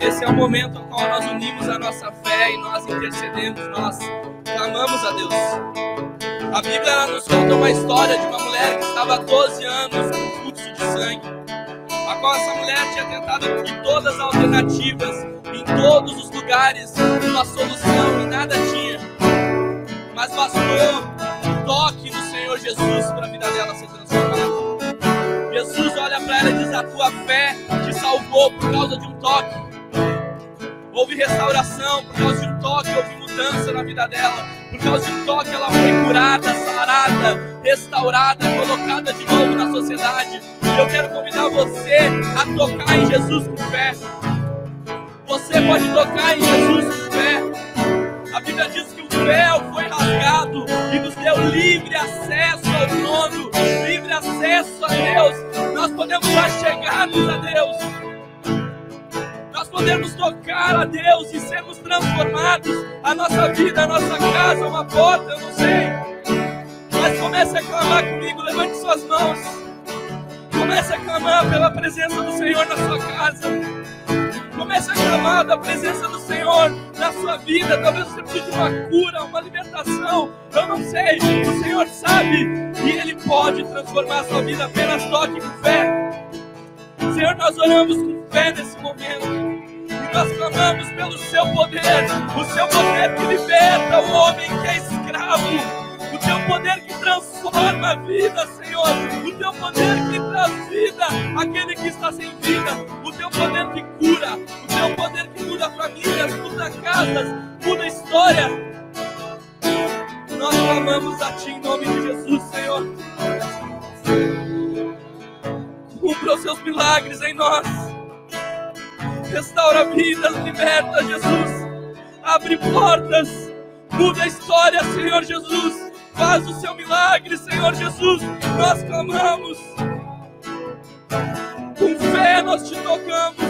Esse é o momento no qual nós unimos a nossa fé e nós intercedemos, nós clamamos a Deus. A Bíblia nos conta uma história de uma mulher que estava há 12 anos com fluxo de sangue, a qual essa mulher tinha tentado de todas as alternativas, em todos os lugares, uma solução e nada tinha. Mas bastou um toque no Senhor Jesus para a vida dela ser transformada. Jesus olha para ela e diz: A tua fé te salvou por causa de um toque. Houve restauração por causa de um toque, houve mudança na vida dela. Por causa de um toque, ela foi curada, sarada, restaurada, colocada de novo na sociedade. E eu quero convidar você a tocar em Jesus com fé. Você pode tocar em Jesus com fé. A Bíblia diz que o véu foi rasgado e nos deu livre acesso ao trono, livre acesso a Deus. Nós podemos chegar-nos a Deus nós podemos tocar a Deus e sermos transformados, a nossa vida, a nossa casa, uma porta, eu não sei. Mas comece a clamar comigo, levante suas mãos. Comece a clamar pela presença do Senhor na sua casa. Comece a clamar da presença do Senhor na sua vida. Talvez você precise de uma cura, uma libertação. Eu não sei. O Senhor sabe e Ele pode transformar a sua vida. Apenas toque com fé. Senhor, nós oramos com fé nesse momento. Nós clamamos pelo seu poder, o seu poder que liberta o homem que é escravo. O teu poder que transforma a vida, Senhor. O teu poder que traz vida àquele que está sem vida. O teu poder que cura. O teu poder que muda famílias, muda casas, muda história. Nós clamamos a Ti em nome de Jesus, Senhor. Cumpra os seus milagres em nós. Restaura vidas, liberta, Jesus. Abre portas. Muda a história, Senhor Jesus. Faz o seu milagre, Senhor Jesus. Nós clamamos. Com fé nós te tocamos.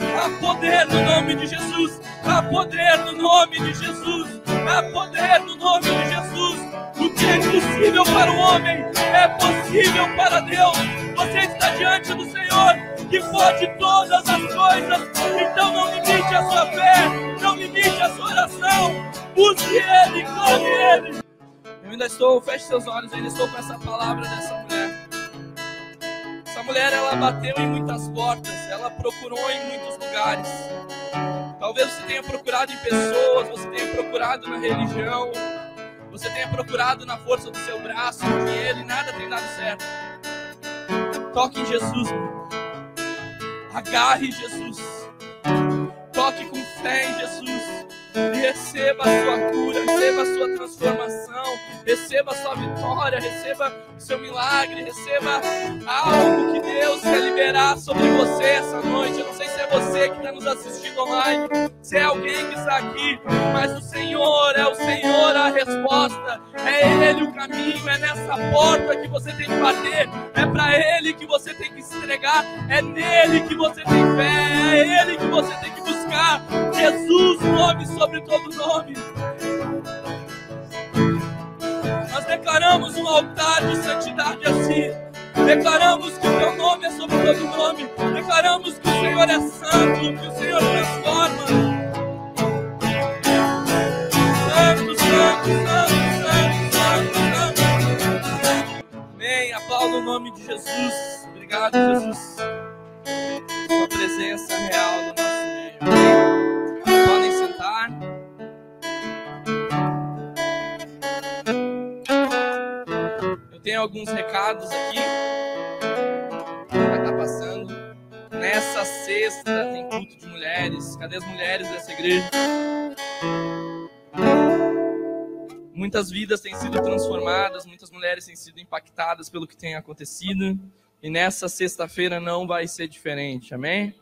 Há poder no nome de Jesus. Há poder no nome de Jesus. Há poder no nome de Jesus. O que é impossível para o homem é possível para Deus. Você está diante do Senhor que pode todas as coisas. Então não limite a sua fé, não limite a sua oração. Busque Ele, clame Ele. Eu ainda estou, feche seus olhos, eu ainda estou com essa palavra dessa mulher. Essa mulher, ela bateu em muitas portas, ela procurou em muitos lugares. Talvez você tenha procurado em pessoas, você tenha procurado na religião, você tenha procurado na força do seu braço, dinheiro, e nada tem dado certo. Toque em Jesus. Agarre Jesus. Toque com fé em Jesus. E receba a sua cura, receba a sua transformação, receba a sua vitória, receba o seu milagre, receba algo que Deus quer liberar sobre você essa noite. Eu não sei se é você que está nos assistindo online, se é alguém que está aqui, mas o Senhor é o Senhor a resposta, é Ele o caminho, é nessa porta que você tem que bater, é para Ele que você tem que se entregar, é nele que você tem fé, é Ele que você tem que buscar. Jesus, nome sobre todo nome. Nós declaramos um altar de santidade assim. Declaramos que o teu nome é sobre todo nome. Declaramos que o Senhor é santo, que o Senhor transforma. Santo, santo, santo, santo, santo. Amém. Aplauda o nome de Jesus. Obrigado, Jesus. Sua presença real no nosso. Podem sentar. Eu tenho alguns recados aqui. Vai estar passando. Nessa sexta tem culto de mulheres. Cadê as mulheres dessa igreja? Muitas vidas têm sido transformadas, muitas mulheres têm sido impactadas pelo que tem acontecido. E nessa sexta-feira não vai ser diferente, amém?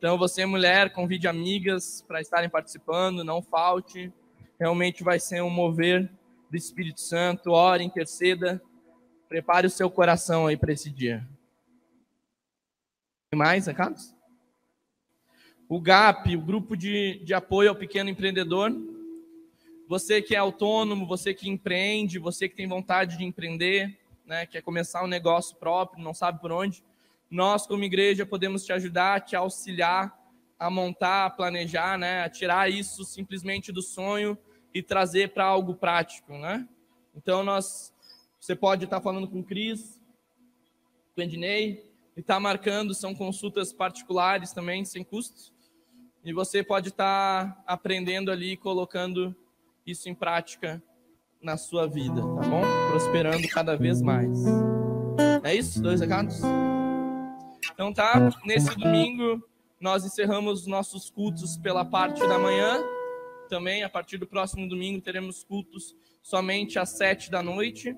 Então, você, mulher, convide amigas para estarem participando, não falte. Realmente vai ser um mover do Espírito Santo. Ore, interceda. Prepare o seu coração aí para esse dia. Tem mais recados? O GAP, o grupo de, de apoio ao pequeno empreendedor. Você que é autônomo, você que empreende, você que tem vontade de empreender, né, quer começar um negócio próprio, não sabe por onde, nós, como igreja, podemos te ajudar, te auxiliar a montar, a planejar, né? A tirar isso simplesmente do sonho e trazer para algo prático, né? Então nós, você pode estar falando com o Cris, com o Ednei, e estar tá marcando, são consultas particulares também, sem custo. E você pode estar tá aprendendo ali, colocando isso em prática na sua vida, tá bom? Prosperando cada vez mais. É isso? Dois recados? Então tá, nesse domingo nós encerramos nossos cultos pela parte da manhã. Também, a partir do próximo domingo, teremos cultos somente às sete da noite.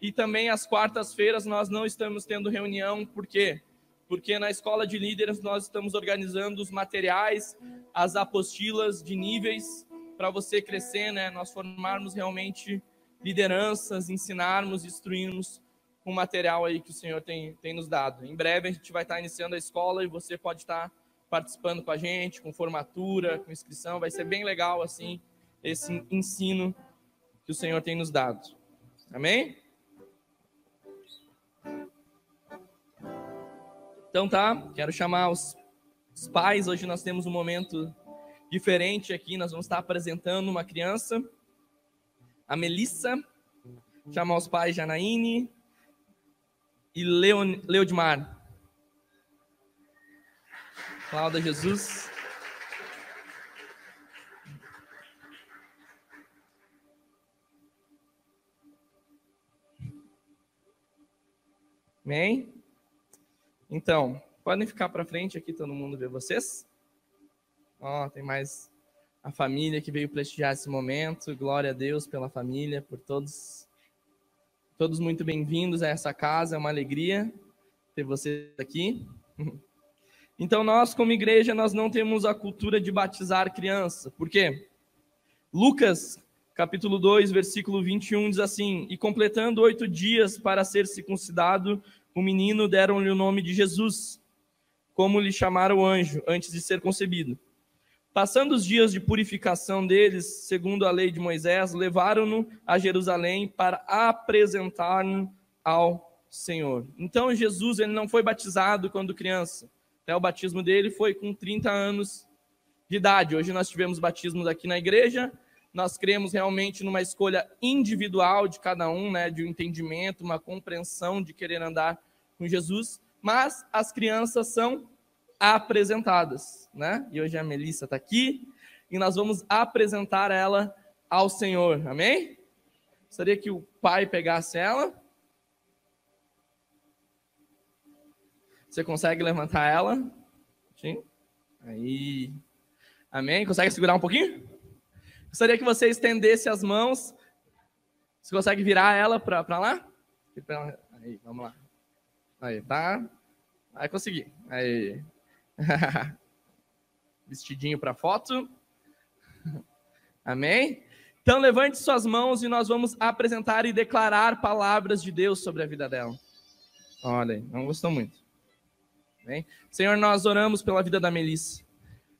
E também às quartas-feiras nós não estamos tendo reunião, por quê? Porque na escola de líderes nós estamos organizando os materiais, as apostilas de níveis para você crescer, né? Nós formarmos realmente lideranças, ensinarmos, instruirmos com o material aí que o Senhor tem, tem nos dado. Em breve a gente vai estar iniciando a escola e você pode estar participando com a gente, com formatura, com inscrição. Vai ser bem legal, assim, esse ensino que o Senhor tem nos dado. Amém? Então tá, quero chamar os, os pais. Hoje nós temos um momento diferente aqui. Nós vamos estar apresentando uma criança, a Melissa. Chamar os pais Janaíne e Leon, Leodmar. Cláudia Jesus. Amém? Então, podem ficar para frente aqui, todo mundo ver vocês. Ó, tem mais a família que veio prestigiar esse momento. Glória a Deus pela família, por todos. Todos muito bem-vindos a essa casa. É uma alegria ter vocês aqui. Então, nós, como igreja, nós não temos a cultura de batizar criança. Por quê? Lucas, capítulo 2, versículo 21, diz assim: E completando oito dias para ser circuncidado, o menino deram-lhe o nome de Jesus, como lhe chamara o anjo antes de ser concebido. Passando os dias de purificação deles, segundo a lei de Moisés, levaram-no a Jerusalém para apresentar-no ao Senhor. Então Jesus ele não foi batizado quando criança. Até o batismo dele foi com 30 anos de idade. Hoje nós tivemos batismos aqui na igreja. Nós cremos realmente numa escolha individual de cada um, né, de um entendimento, uma compreensão de querer andar com Jesus, mas as crianças são apresentadas, né? E hoje a Melissa está aqui e nós vamos apresentar ela ao Senhor, amém? Gostaria que o pai pegasse ela. Você consegue levantar ela? Sim. Aí. Amém? Consegue segurar um pouquinho? Gostaria que você estendesse as mãos. Você consegue virar ela para lá? Aí, vamos lá. Aí, tá? Vai conseguir. Aí. Vestidinho para foto. Amém? Então levante suas mãos e nós vamos apresentar e declarar palavras de Deus sobre a vida dela. Olha, não gostou muito. Amém? Senhor, nós oramos pela vida da Melissa.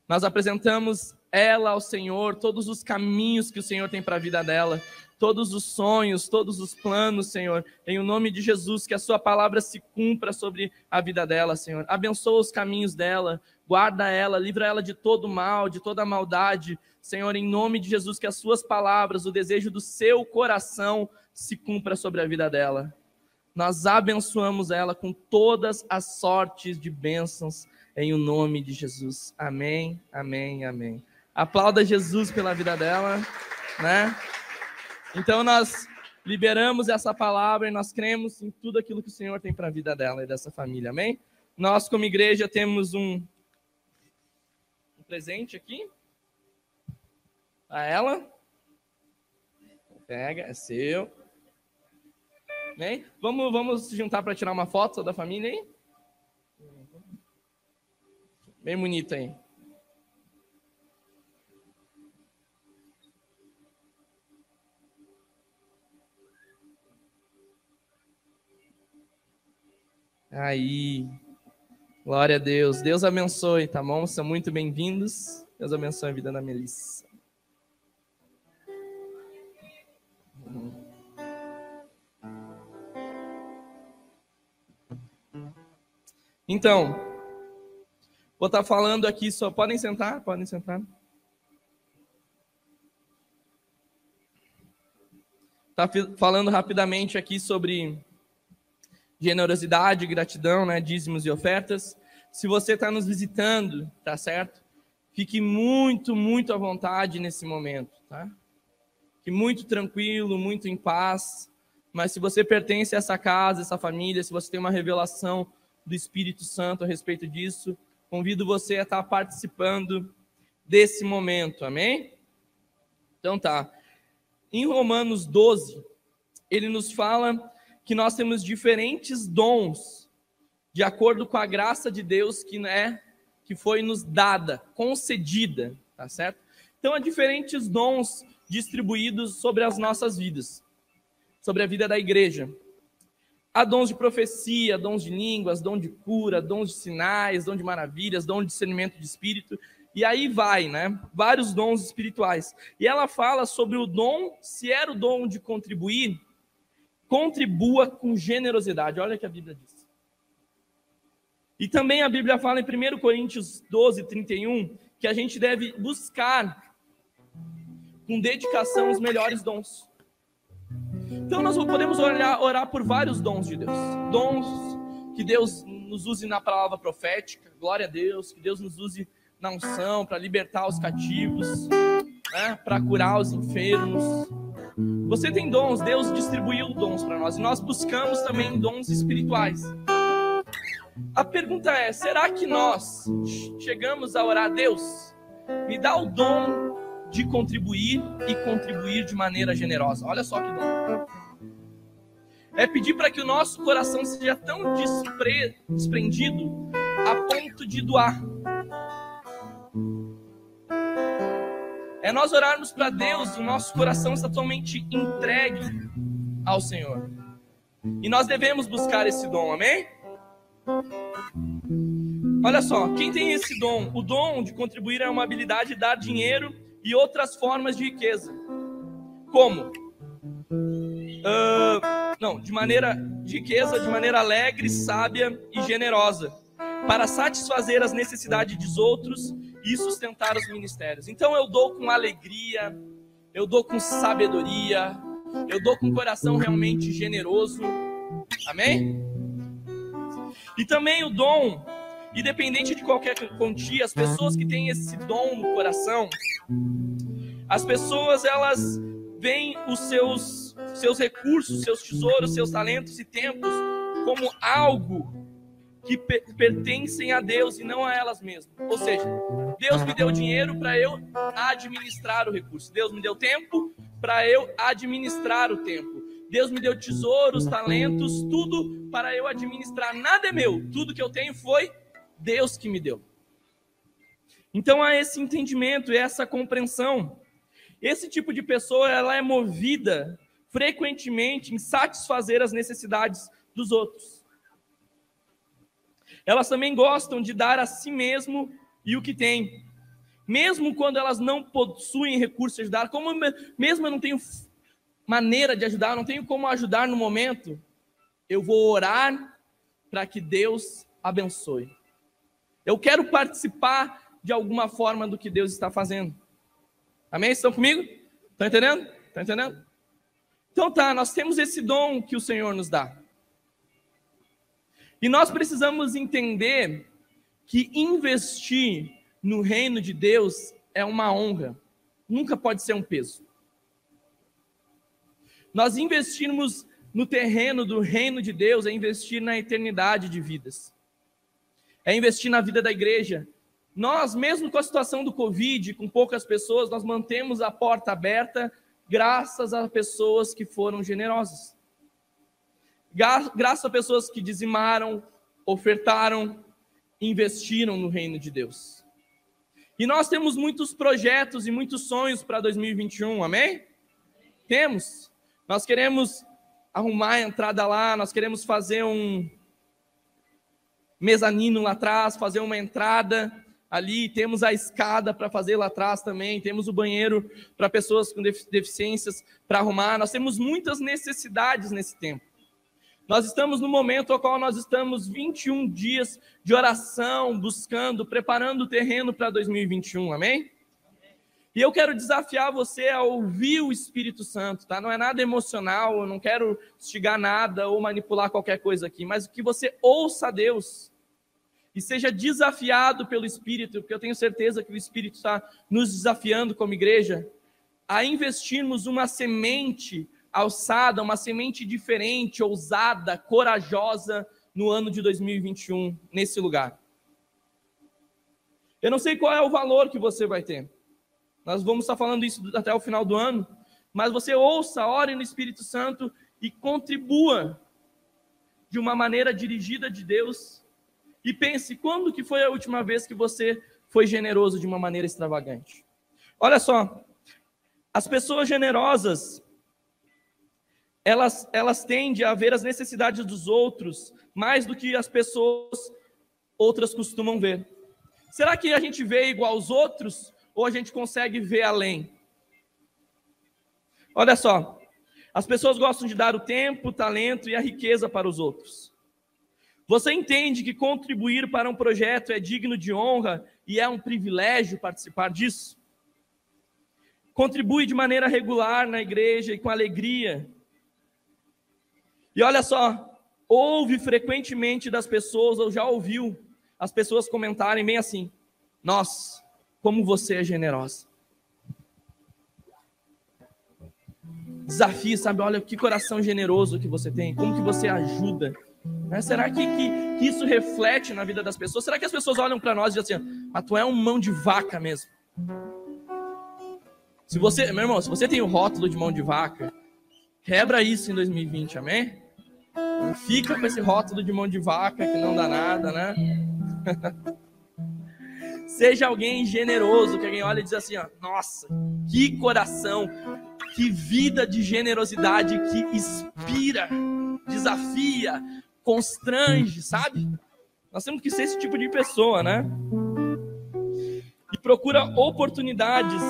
Nós apresentamos ela ao Senhor, todos os caminhos que o Senhor tem para a vida dela todos os sonhos, todos os planos, Senhor. Em o nome de Jesus, que a Sua palavra se cumpra sobre a vida dela, Senhor. Abençoa os caminhos dela, guarda ela, livra ela de todo mal, de toda maldade. Senhor, em nome de Jesus, que as Suas palavras, o desejo do seu coração se cumpra sobre a vida dela. Nós abençoamos ela com todas as sortes de bênçãos, em o nome de Jesus. Amém, amém, amém. Aplauda Jesus pela vida dela, né? Então nós liberamos essa palavra e nós cremos em tudo aquilo que o Senhor tem para a vida dela e dessa família, amém? Nós, como igreja, temos um, um presente aqui a ela. Pega, é seu. Amém? Vamos, vamos se juntar para tirar uma foto da família aí? Bem bonito aí. Aí. Glória a Deus. Deus abençoe, tá bom? São muito bem-vindos. Deus abençoe a vida da Melissa. Então, Vou estar falando aqui só. Podem sentar? Podem sentar. Tá falando rapidamente aqui sobre generosidade, gratidão, né, dízimos e ofertas. Se você está nos visitando, tá certo? Fique muito, muito à vontade nesse momento, tá? Fique muito tranquilo, muito em paz. Mas se você pertence a essa casa, essa família, se você tem uma revelação do Espírito Santo a respeito disso, convido você a estar participando desse momento, amém? Então tá. Em Romanos 12, ele nos fala que nós temos diferentes dons de acordo com a graça de Deus que é que foi nos dada, concedida, tá certo? Então há diferentes dons distribuídos sobre as nossas vidas, sobre a vida da igreja. Há dons de profecia, dons de línguas, dom de cura, dons de sinais, dom de maravilhas, dom de discernimento de espírito. E aí vai, né? Vários dons espirituais. E ela fala sobre o dom, se era o dom de contribuir, contribua com generosidade. Olha o que a Bíblia diz. E também a Bíblia fala em 1 Coríntios 12, 31, que a gente deve buscar com dedicação os melhores dons. Então nós podemos orar, orar por vários dons de Deus. Dons que Deus nos use na palavra profética, glória a Deus, que Deus nos use na unção, para libertar os cativos, né? para curar os enfermos. Você tem dons, Deus distribuiu dons para nós, e nós buscamos também dons espirituais. A pergunta é: será que nós chegamos a orar a Deus? Me dá o dom de contribuir e contribuir de maneira generosa. Olha só que dom. É pedir para que o nosso coração seja tão despre... desprendido a ponto de doar é nós orarmos para Deus, o nosso coração está totalmente entregue ao Senhor. E nós devemos buscar esse dom, amém? Olha só, quem tem esse dom? O dom de contribuir é uma habilidade de dar dinheiro e outras formas de riqueza. Como? Uh, não, de maneira de riqueza, de maneira alegre, sábia e generosa, para satisfazer as necessidades dos outros e sustentar os ministérios. Então eu dou com alegria, eu dou com sabedoria, eu dou com coração realmente generoso. Amém? E também o dom, independente de qualquer quantia, as pessoas que têm esse dom no coração, as pessoas elas veem os seus seus recursos, seus tesouros, seus talentos e tempos como algo que pertencem a Deus e não a elas mesmas. Ou seja, Deus me deu dinheiro para eu administrar o recurso. Deus me deu tempo para eu administrar o tempo. Deus me deu tesouros, talentos, tudo para eu administrar. Nada é meu. Tudo que eu tenho foi Deus que me deu. Então há esse entendimento e essa compreensão. Esse tipo de pessoa ela é movida frequentemente em satisfazer as necessidades dos outros. Elas também gostam de dar a si mesmo e o que tem. Mesmo quando elas não possuem recursos de ajudar, como mesmo eu não tenho maneira de ajudar, não tenho como ajudar no momento, eu vou orar para que Deus abençoe. Eu quero participar de alguma forma do que Deus está fazendo. Amém? Estão comigo? Estão entendendo? Estão entendendo? Então tá, nós temos esse dom que o Senhor nos dá. E nós precisamos entender que investir no reino de Deus é uma honra, nunca pode ser um peso. Nós investirmos no terreno do reino de Deus é investir na eternidade de vidas, é investir na vida da igreja. Nós, mesmo com a situação do Covid, com poucas pessoas, nós mantemos a porta aberta graças a pessoas que foram generosas graças a pessoas que dizimaram, ofertaram, investiram no reino de Deus. E nós temos muitos projetos e muitos sonhos para 2021, amém? Temos. Nós queremos arrumar a entrada lá, nós queremos fazer um mezanino lá atrás, fazer uma entrada ali, temos a escada para fazer lá atrás também, temos o banheiro para pessoas com deficiências para arrumar. Nós temos muitas necessidades nesse tempo. Nós estamos no momento ao qual nós estamos 21 dias de oração, buscando, preparando o terreno para 2021, amém? E eu quero desafiar você a ouvir o Espírito Santo, tá? Não é nada emocional, eu não quero instigar nada ou manipular qualquer coisa aqui, mas que você ouça a Deus e seja desafiado pelo Espírito, porque eu tenho certeza que o Espírito está nos desafiando como igreja a investirmos uma semente alçada, uma semente diferente, ousada, corajosa no ano de 2021, nesse lugar. Eu não sei qual é o valor que você vai ter. Nós vamos estar falando isso até o final do ano, mas você ouça, ore no Espírito Santo e contribua de uma maneira dirigida de Deus e pense, quando que foi a última vez que você foi generoso de uma maneira extravagante? Olha só, as pessoas generosas, elas, elas tendem a ver as necessidades dos outros mais do que as pessoas outras costumam ver. Será que a gente vê igual aos outros ou a gente consegue ver além? Olha só, as pessoas gostam de dar o tempo, o talento e a riqueza para os outros. Você entende que contribuir para um projeto é digno de honra e é um privilégio participar disso? Contribui de maneira regular na igreja e com alegria. E olha só, ouve frequentemente das pessoas, ou já ouviu as pessoas comentarem bem assim: Nossa, como você é generosa. Desafio, sabe? Olha que coração generoso que você tem, como que você ajuda. Né? Será que, que, que, isso reflete na vida das pessoas? Será que as pessoas olham para nós e dizem assim, ah, tu é um mão de vaca mesmo? Se você, meu irmão, se você tem o rótulo de mão de vaca, quebra isso em 2020, amém? Fica com esse rótulo de mão de vaca que não dá nada, né? Seja alguém generoso, que alguém olha e diz assim, ó, nossa, que coração, que vida de generosidade que inspira, desafia, constrange, sabe? Nós temos que ser esse tipo de pessoa, né? E procura oportunidades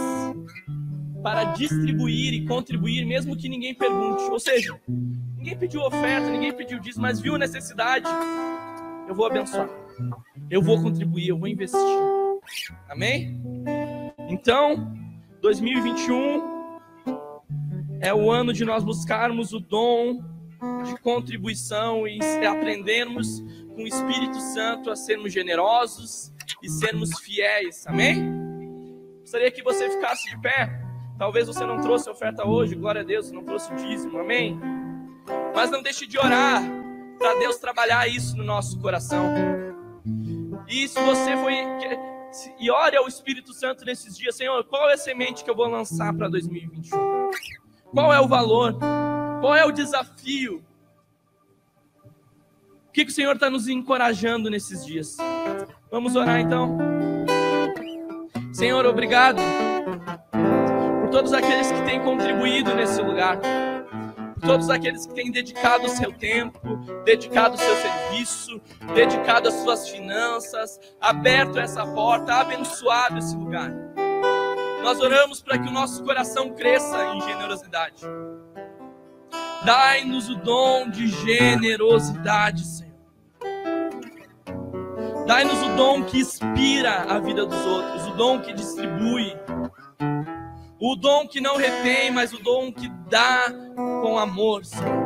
para distribuir e contribuir, mesmo que ninguém pergunte. Ou seja, ninguém pediu oferta, ninguém pediu disso, mas viu a necessidade. Eu vou abençoar. Eu vou contribuir, eu vou investir. Amém? Então, 2021 é o ano de nós buscarmos o dom de contribuição e aprendermos com o Espírito Santo a sermos generosos e sermos fiéis. Amém? Gostaria que você ficasse de pé. Talvez você não trouxe oferta hoje, glória a Deus, não trouxe dízimo. Amém? Mas não deixe de orar para Deus trabalhar isso no nosso coração. E se você foi e ore ao Espírito Santo nesses dias, Senhor, qual é a semente que eu vou lançar para 2021? Qual é o valor? Qual é o desafio? O que, que o Senhor está nos encorajando nesses dias? Vamos orar então. Senhor, obrigado por todos aqueles que têm contribuído nesse lugar, todos aqueles que têm dedicado o seu tempo, dedicado o seu serviço, dedicado as suas finanças, aberto essa porta, abençoado esse lugar. Nós oramos para que o nosso coração cresça em generosidade. Dai-nos o dom de generosidade, Senhor. Dai-nos o dom que inspira a vida dos outros, o dom que distribui, o dom que não retém, mas o dom que dá com amor, Senhor.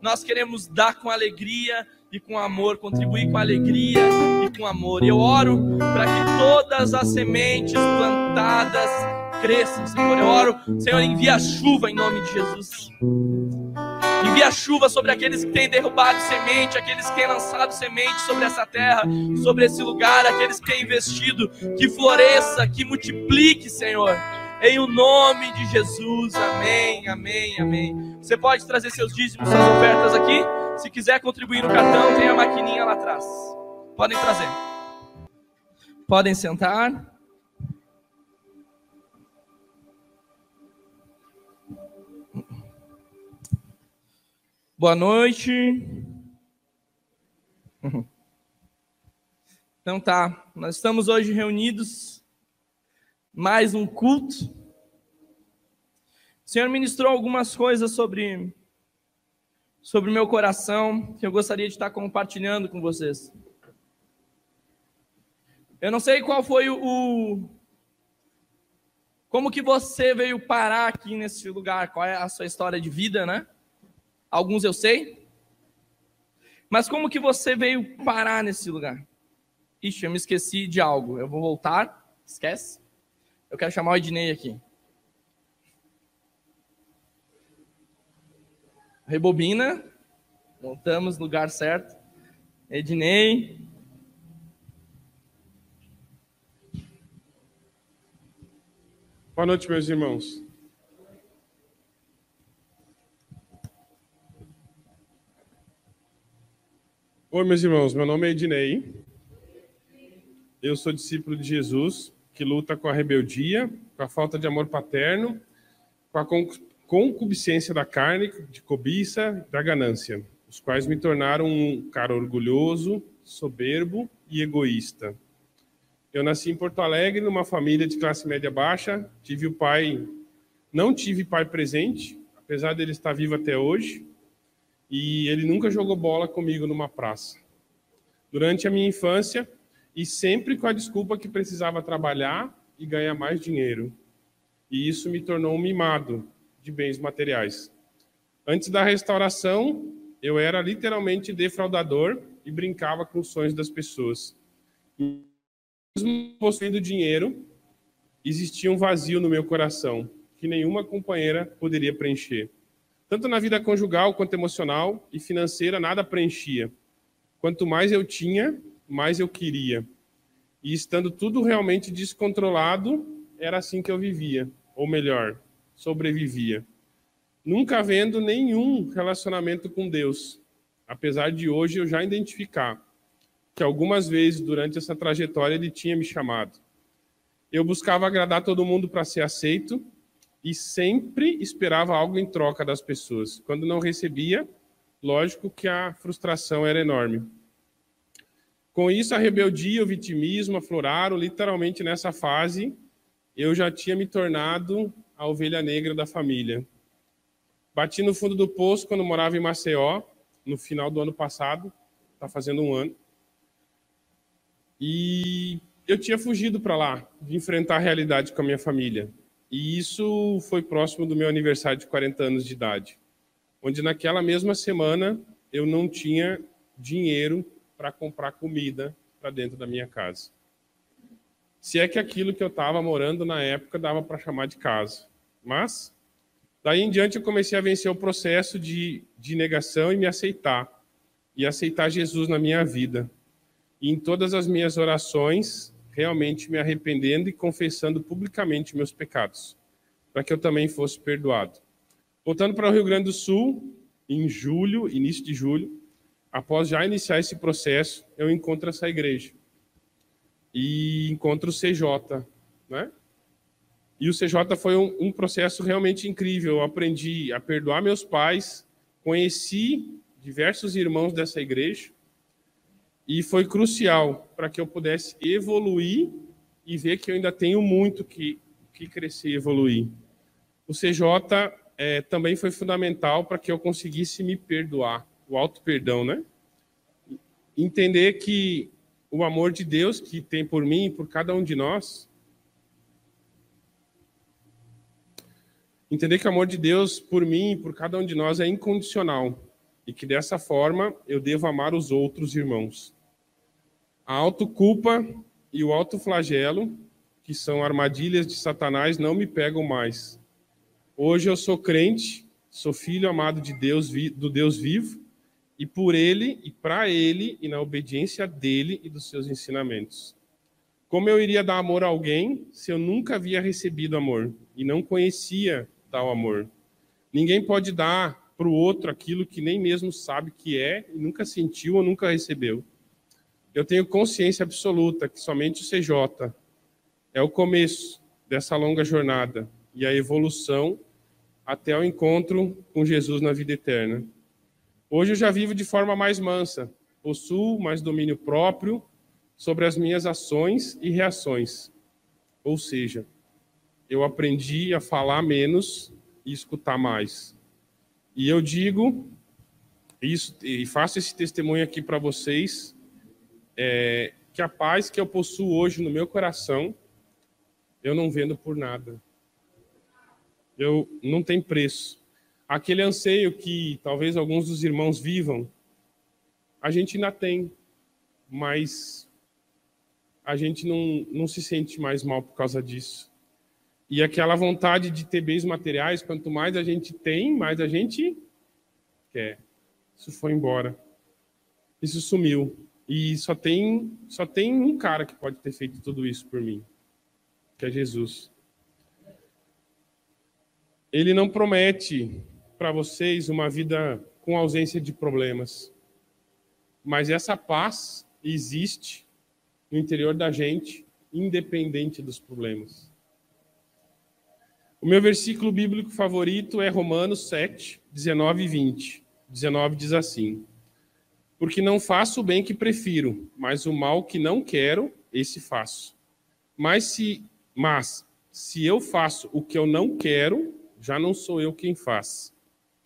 Nós queremos dar com alegria e com amor, contribuir com alegria e com amor. E eu oro para que todas as sementes plantadas cresçam, Senhor. Eu oro, Senhor, envia chuva em nome de Jesus. Envia chuva sobre aqueles que têm derrubado semente, aqueles que têm lançado semente sobre essa terra, sobre esse lugar, aqueles que têm investido, que floresça, que multiplique, Senhor. Em o nome de Jesus, amém, amém, amém. Você pode trazer seus dízimos, suas ofertas aqui. Se quiser contribuir no cartão, tem a maquininha lá atrás. Podem trazer. Podem sentar. Boa noite. Então tá, nós estamos hoje reunidos mais um culto. O Senhor ministrou algumas coisas sobre sobre o meu coração que eu gostaria de estar compartilhando com vocês. Eu não sei qual foi o. Como que você veio parar aqui nesse lugar? Qual é a sua história de vida, né? Alguns eu sei. Mas como que você veio parar nesse lugar? Ixi, eu me esqueci de algo. Eu vou voltar. Esquece. Eu quero chamar o Ednei aqui. Rebobina. Voltamos no lugar certo. Ednei. Boa noite, meus irmãos. Oi, meus irmãos. Meu nome é Ednei. Eu sou discípulo de Jesus que luta com a rebeldia, com a falta de amor paterno, com a concupiscência da carne, de cobiça, da ganância, os quais me tornaram um cara orgulhoso, soberbo e egoísta. Eu nasci em Porto Alegre, numa família de classe média baixa. Tive o pai, não tive pai presente, apesar dele estar vivo até hoje, e ele nunca jogou bola comigo numa praça. Durante a minha infância, e sempre com a desculpa que precisava trabalhar e ganhar mais dinheiro. E isso me tornou um mimado de bens materiais. Antes da restauração, eu era literalmente defraudador e brincava com os sonhos das pessoas. Mesmo possuindo dinheiro, existia um vazio no meu coração que nenhuma companheira poderia preencher. Tanto na vida conjugal quanto emocional e financeira, nada preenchia. Quanto mais eu tinha, mais eu queria. E estando tudo realmente descontrolado, era assim que eu vivia, ou melhor, sobrevivia. Nunca havendo nenhum relacionamento com Deus, apesar de hoje eu já identificar que algumas vezes durante essa trajetória ele tinha me chamado. Eu buscava agradar todo mundo para ser aceito e sempre esperava algo em troca das pessoas. Quando não recebia, lógico que a frustração era enorme. Com isso, a rebeldia, o vitimismo afloraram. Literalmente, nessa fase, eu já tinha me tornado a ovelha negra da família. Bati no fundo do poço quando morava em Maceió, no final do ano passado, está fazendo um ano. E eu tinha fugido para lá, de enfrentar a realidade com a minha família. E isso foi próximo do meu aniversário de 40 anos de idade, onde naquela mesma semana eu não tinha dinheiro para comprar comida para dentro da minha casa. Se é que aquilo que eu estava morando na época dava para chamar de casa. Mas, daí em diante, eu comecei a vencer o processo de, de negação e me aceitar. E aceitar Jesus na minha vida. E em todas as minhas orações, realmente me arrependendo e confessando publicamente meus pecados, para que eu também fosse perdoado. Voltando para o Rio Grande do Sul, em julho, início de julho, após já iniciar esse processo, eu encontro essa igreja. E encontro o CJ, né? E o CJ foi um, um, processo realmente incrível. Eu aprendi a perdoar meus pais, conheci diversos irmãos dessa igreja, e foi crucial para que eu pudesse evoluir e ver que eu ainda tenho muito que, que crescer e evoluir. O CJ é, também foi fundamental para que eu conseguisse me perdoar o auto perdão, né? Entender que o amor de Deus que tem por mim e por cada um de nós, entender que o amor de Deus por mim e por cada um de nós é incondicional e que dessa forma eu devo amar os outros irmãos. A autoculpa e o autoflagelo, que são armadilhas de Satanás, não me pegam mais. Hoje eu sou crente, sou filho amado de Deus, do Deus vivo, e por ele e para ele e na obediência dele e dos seus ensinamentos. Como eu iria dar amor a alguém se eu nunca havia recebido amor e não conhecia tal amor? Ninguém pode dar para o outro aquilo que nem mesmo sabe que é e nunca sentiu ou nunca recebeu. Eu tenho consciência absoluta que somente o CJ é o começo dessa longa jornada e a evolução até o encontro com Jesus na vida eterna. Hoje eu já vivo de forma mais mansa, possuo mais domínio próprio sobre as minhas ações e reações. Ou seja, eu aprendi a falar menos e escutar mais. E eu digo isso, e faço esse testemunho aqui para vocês, é, que a paz que eu possuo hoje no meu coração, eu não vendo por nada. Eu não tem preço. Aquele anseio que talvez alguns dos irmãos vivam, a gente ainda tem, mas a gente não, não se sente mais mal por causa disso. E aquela vontade de ter bens materiais, quanto mais a gente tem, mais a gente quer. Isso foi embora. Isso sumiu. E só tem, só tem um cara que pode ter feito tudo isso por mim, que é Jesus. Ele não promete para vocês uma vida com ausência de problemas. Mas essa paz existe no interior da gente, independente dos problemas. O meu versículo bíblico favorito é Romanos 7, 19 e 20. 19 diz assim: Porque não faço o bem que prefiro, mas o mal que não quero, esse faço. Mas se, mas, se eu faço o que eu não quero, já não sou eu quem faz,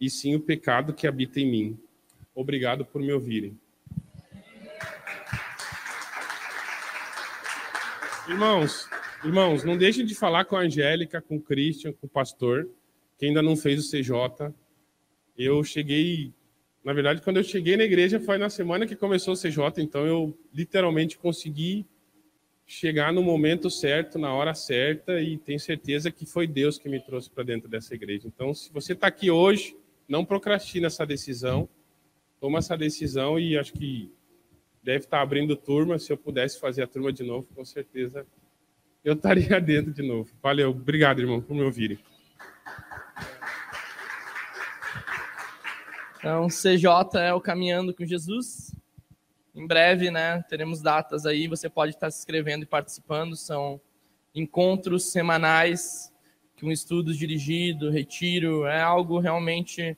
e sim o pecado que habita em mim. Obrigado por me ouvirem. Irmãos, irmãos, não deixem de falar com a Angélica, com o Christian, com o pastor, que ainda não fez o CJ. Eu cheguei, na verdade, quando eu cheguei na igreja foi na semana que começou o CJ, então eu literalmente consegui chegar no momento certo, na hora certa, e tenho certeza que foi Deus que me trouxe para dentro dessa igreja. Então, se você está aqui hoje, não procrastine essa decisão, toma essa decisão e acho que deve estar abrindo turma. Se eu pudesse fazer a turma de novo, com certeza eu estaria dentro de novo. Valeu, obrigado, irmão, por me ouvirem. Então, CJ é o Caminhando com Jesus. Em breve, né, teremos datas aí, você pode estar se inscrevendo e participando. São encontros semanais, com estudos dirigido, retiro, é algo realmente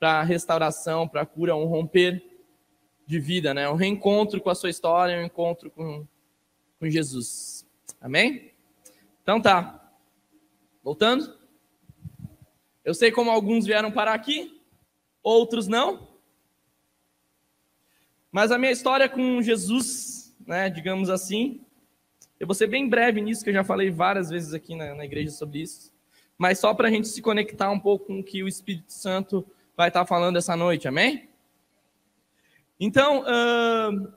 para restauração, para cura, um romper de vida, né? Um reencontro com a sua história, um encontro com, com Jesus. Amém? Então tá. Voltando. Eu sei como alguns vieram parar aqui, outros não. Mas a minha história com Jesus, né, digamos assim, eu vou ser bem breve nisso, que eu já falei várias vezes aqui na, na igreja sobre isso. Mas só para a gente se conectar um pouco com o que o Espírito Santo vai estar falando essa noite, amém? Então, uh,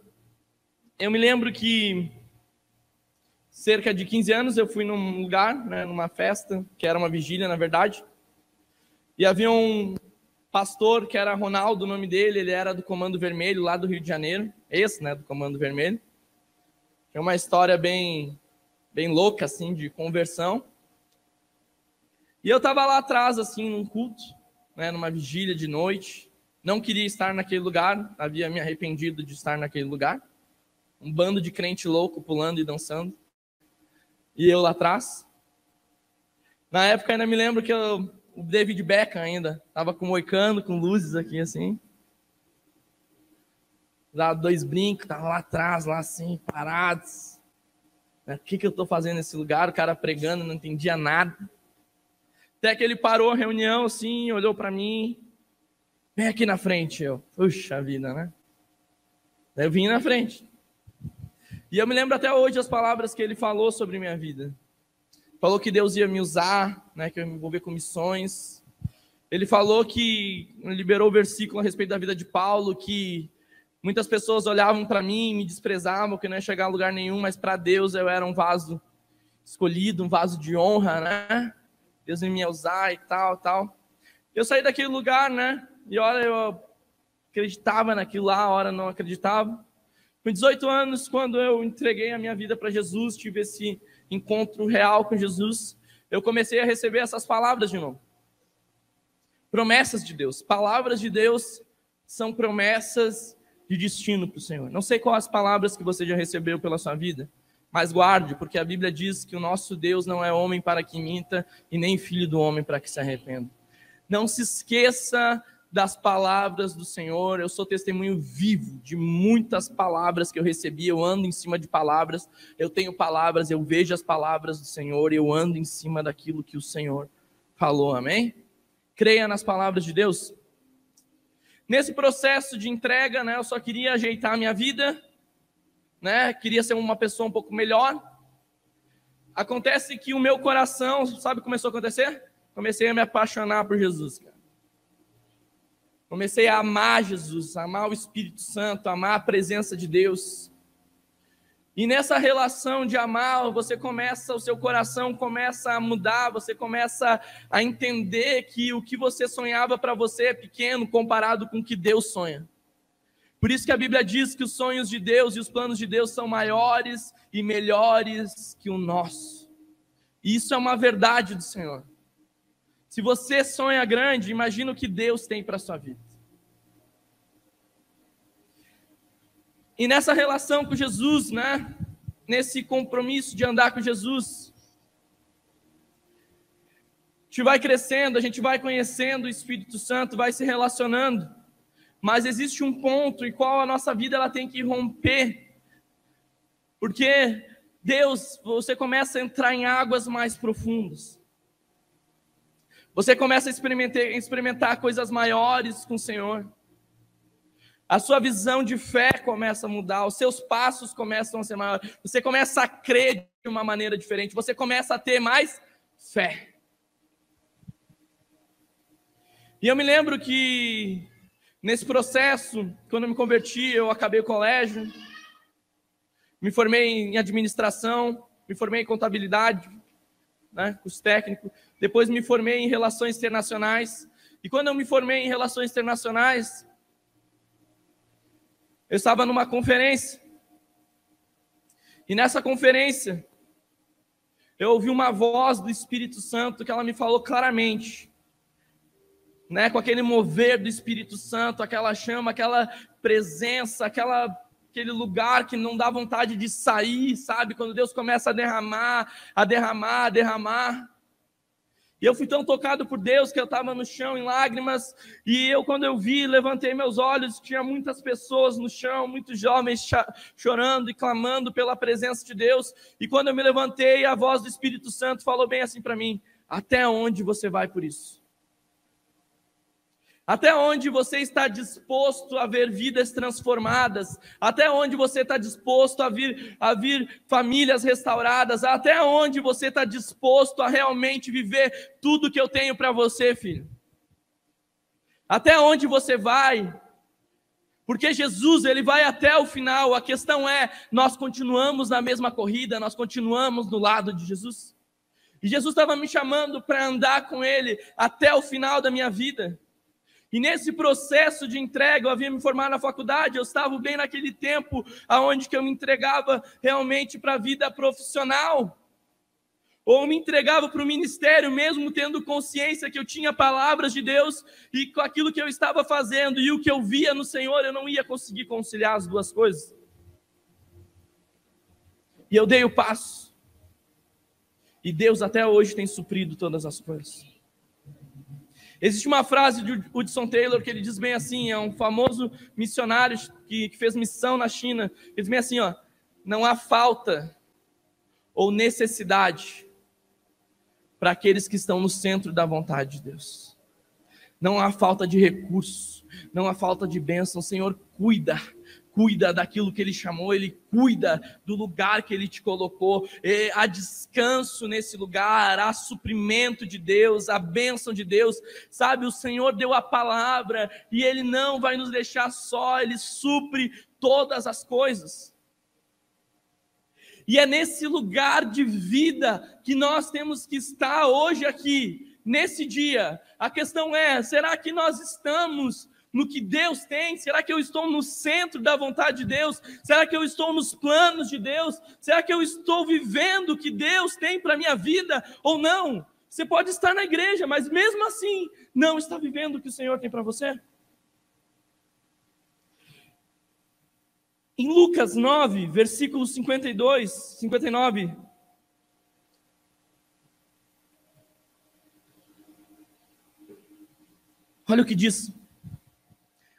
eu me lembro que cerca de 15 anos eu fui num lugar, né, numa festa, que era uma vigília, na verdade, e havia um pastor que era Ronaldo, o nome dele, ele era do Comando Vermelho, lá do Rio de Janeiro, esse, né, do Comando Vermelho. É uma história bem, bem louca, assim, de conversão. E eu estava lá atrás, assim, num culto, né, numa vigília de noite, não queria estar naquele lugar, havia me arrependido de estar naquele lugar. Um bando de crente louco pulando e dançando. E eu lá atrás. Na época ainda me lembro que eu, o David Beckham ainda estava com moicano, com luzes aqui assim. Dá dois brincos, tava lá atrás, lá assim, parados. O que, que eu estou fazendo nesse lugar? O cara pregando, não entendia nada. Até que ele parou a reunião assim, olhou para mim, Vem aqui na frente, eu. Puxa vida, né? Eu vim na frente. E eu me lembro até hoje as palavras que ele falou sobre minha vida. Falou que Deus ia me usar, né, que eu ia me envolver com missões. Ele falou que liberou o versículo a respeito da vida de Paulo, que muitas pessoas olhavam para mim, me desprezavam, que não ia chegar a lugar nenhum, mas para Deus eu era um vaso escolhido, um vaso de honra, né? Deus me ia usar e tal, tal. Eu saí daquele lugar, né? E hora eu acreditava naquilo lá, hora não acreditava. Com 18 anos, quando eu entreguei a minha vida para Jesus, tive esse encontro real com Jesus, eu comecei a receber essas palavras de novo. Promessas de Deus. Palavras de Deus são promessas de destino para o Senhor. Não sei quais as palavras que você já recebeu pela sua vida, mas guarde, porque a Bíblia diz que o nosso Deus não é homem para que minta e nem filho do homem para que se arrependa. Não se esqueça das palavras do Senhor, eu sou testemunho vivo de muitas palavras que eu recebi, eu ando em cima de palavras, eu tenho palavras, eu vejo as palavras do Senhor, eu ando em cima daquilo que o Senhor falou, amém? Creia nas palavras de Deus. Nesse processo de entrega, né, eu só queria ajeitar a minha vida, né, queria ser uma pessoa um pouco melhor. Acontece que o meu coração, sabe o que começou a acontecer? Comecei a me apaixonar por Jesus, cara. Comecei a amar Jesus, amar o Espírito Santo, amar a presença de Deus. E nessa relação de amar, você começa, o seu coração começa a mudar, você começa a entender que o que você sonhava para você é pequeno comparado com o que Deus sonha. Por isso que a Bíblia diz que os sonhos de Deus e os planos de Deus são maiores e melhores que o nosso. E isso é uma verdade do Senhor. Se você sonha grande, imagina o que Deus tem para sua vida. E nessa relação com Jesus, né? Nesse compromisso de andar com Jesus, a gente vai crescendo, a gente vai conhecendo o Espírito Santo, vai se relacionando. Mas existe um ponto em qual a nossa vida ela tem que romper. Porque Deus, você começa a entrar em águas mais profundas. Você começa a experimentar, experimentar coisas maiores com o Senhor. A sua visão de fé começa a mudar, os seus passos começam a ser maiores. Você começa a crer de uma maneira diferente, você começa a ter mais fé. E eu me lembro que nesse processo, quando eu me converti, eu acabei o colégio, me formei em administração, me formei em contabilidade, né, curso técnico, depois me formei em relações internacionais. E quando eu me formei em relações internacionais, eu estava numa conferência. E nessa conferência, eu ouvi uma voz do Espírito Santo que ela me falou claramente, né, com aquele mover do Espírito Santo, aquela chama, aquela presença, aquela aquele lugar que não dá vontade de sair, sabe? Quando Deus começa a derramar, a derramar, a derramar. E eu fui tão tocado por Deus que eu estava no chão em lágrimas. E eu, quando eu vi, levantei meus olhos, tinha muitas pessoas no chão, muitos jovens chorando e clamando pela presença de Deus. E quando eu me levantei, a voz do Espírito Santo falou bem assim para mim: Até onde você vai por isso? Até onde você está disposto a ver vidas transformadas? Até onde você está disposto a vir, a vir famílias restauradas? Até onde você está disposto a realmente viver tudo que eu tenho para você, filho? Até onde você vai? Porque Jesus, ele vai até o final. A questão é, nós continuamos na mesma corrida, nós continuamos do lado de Jesus. E Jesus estava me chamando para andar com ele até o final da minha vida. E nesse processo de entrega, eu havia me formado na faculdade, eu estava bem naquele tempo aonde que eu me entregava realmente para a vida profissional. Ou me entregava para o ministério, mesmo tendo consciência que eu tinha palavras de Deus e com aquilo que eu estava fazendo e o que eu via no Senhor, eu não ia conseguir conciliar as duas coisas. E eu dei o passo. E Deus até hoje tem suprido todas as coisas. Existe uma frase de Hudson Taylor que ele diz bem assim, é um famoso missionário que, que fez missão na China. Ele diz bem assim, ó, não há falta ou necessidade para aqueles que estão no centro da vontade de Deus. Não há falta de recurso, não há falta de bênção. O Senhor cuida cuida daquilo que Ele chamou, Ele cuida do lugar que Ele te colocou. E há descanso nesse lugar, há suprimento de Deus, a bênção de Deus. Sabe, o Senhor deu a palavra e Ele não vai nos deixar só, Ele supre todas as coisas. E é nesse lugar de vida que nós temos que estar hoje aqui, nesse dia. A questão é: será que nós estamos no que Deus tem? Será que eu estou no centro da vontade de Deus? Será que eu estou nos planos de Deus? Será que eu estou vivendo o que Deus tem para a minha vida ou não? Você pode estar na igreja, mas mesmo assim não está vivendo o que o Senhor tem para você? Em Lucas 9, versículo 52, 59, Olha o que diz.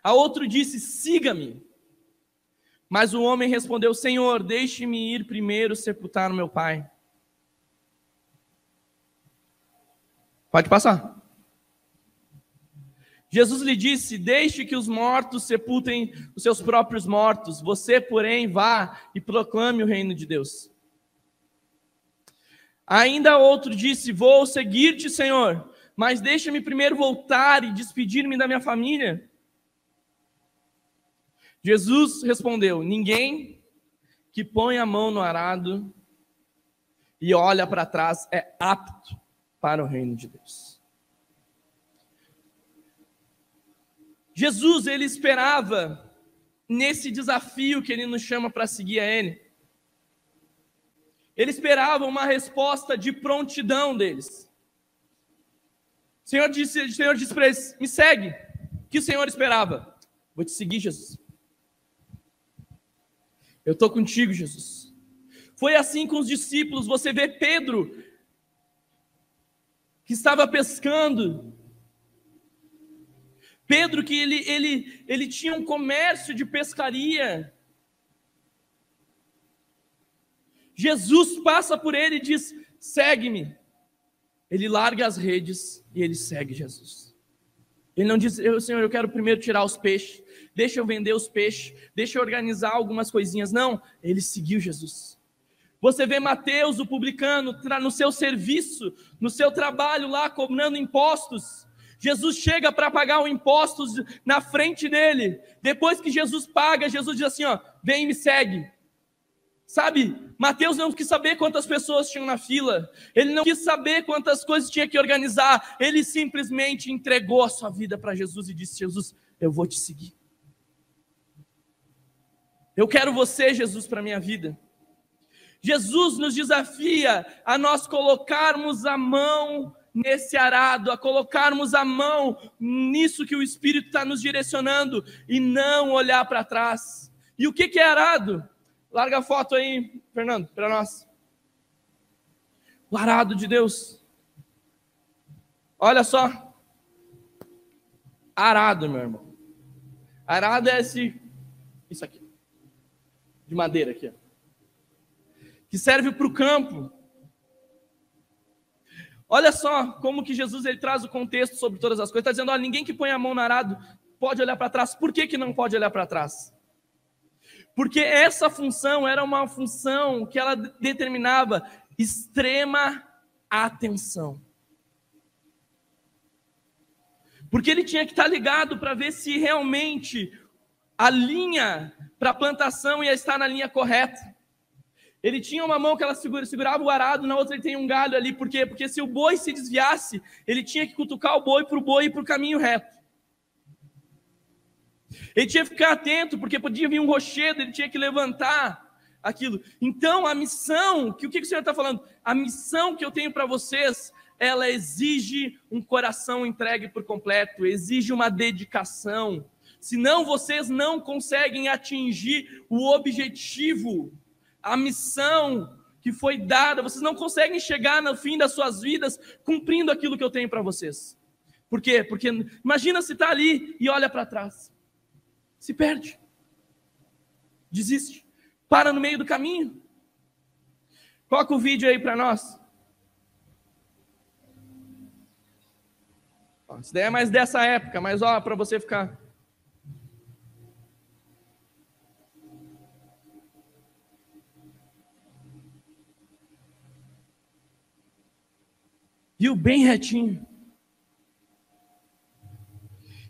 A outro disse: Siga-me. Mas o homem respondeu: Senhor, deixe-me ir primeiro sepultar o meu pai. Pode passar. Jesus lhe disse: Deixe que os mortos sepultem os seus próprios mortos, você, porém, vá e proclame o reino de Deus. Ainda outro disse: Vou seguir-te, Senhor, mas deixa-me primeiro voltar e despedir-me da minha família. Jesus respondeu: Ninguém que põe a mão no arado e olha para trás é apto para o reino de Deus. Jesus, ele esperava nesse desafio que ele nos chama para seguir a ele. Ele esperava uma resposta de prontidão deles. O Senhor disse, o Senhor disse para eles: Me segue. O que o Senhor esperava? Vou te seguir, Jesus. Eu estou contigo, Jesus. Foi assim com os discípulos. Você vê Pedro, que estava pescando. Pedro, que ele, ele, ele tinha um comércio de pescaria. Jesus passa por ele e diz: segue-me. Ele larga as redes e ele segue Jesus. Ele não diz, Senhor, eu quero primeiro tirar os peixes deixa eu vender os peixes, deixa eu organizar algumas coisinhas. Não, ele seguiu Jesus. Você vê Mateus, o publicano, no seu serviço, no seu trabalho lá, cobrando impostos. Jesus chega para pagar os impostos na frente dele. Depois que Jesus paga, Jesus diz assim: ó, vem e me segue. Sabe, Mateus não quis saber quantas pessoas tinham na fila, ele não quis saber quantas coisas tinha que organizar, ele simplesmente entregou a sua vida para Jesus e disse: Jesus, eu vou te seguir. Eu quero você, Jesus, para a minha vida. Jesus nos desafia a nós colocarmos a mão nesse arado, a colocarmos a mão nisso que o Espírito está nos direcionando e não olhar para trás. E o que, que é arado? Larga a foto aí, Fernando, para nós. O arado de Deus. Olha só. Arado, meu irmão. Arado é esse, isso aqui de madeira aqui, que serve para o campo. Olha só como que Jesus ele traz o contexto sobre todas as coisas. Está dizendo, olha, ninguém que põe a mão no arado pode olhar para trás. Por que, que não pode olhar para trás? Porque essa função era uma função que ela determinava extrema atenção. Porque ele tinha que estar ligado para ver se realmente a linha para a plantação ia estar na linha correta. Ele tinha uma mão que ela segurava o arado, na outra ele tem um galho ali. Por quê? Porque se o boi se desviasse, ele tinha que cutucar o boi para o boi ir para o caminho reto. Ele tinha que ficar atento, porque podia vir um rochedo, ele tinha que levantar aquilo. Então, a missão, que o que o Senhor está falando? A missão que eu tenho para vocês, ela exige um coração entregue por completo, exige uma dedicação senão vocês não conseguem atingir o objetivo, a missão que foi dada, vocês não conseguem chegar no fim das suas vidas cumprindo aquilo que eu tenho para vocês. Por quê? Porque imagina se está ali e olha para trás, se perde, desiste, para no meio do caminho. Coloca o vídeo aí para nós. Isso daí é mais dessa época, mas ó, para você ficar. Viu? Bem retinho.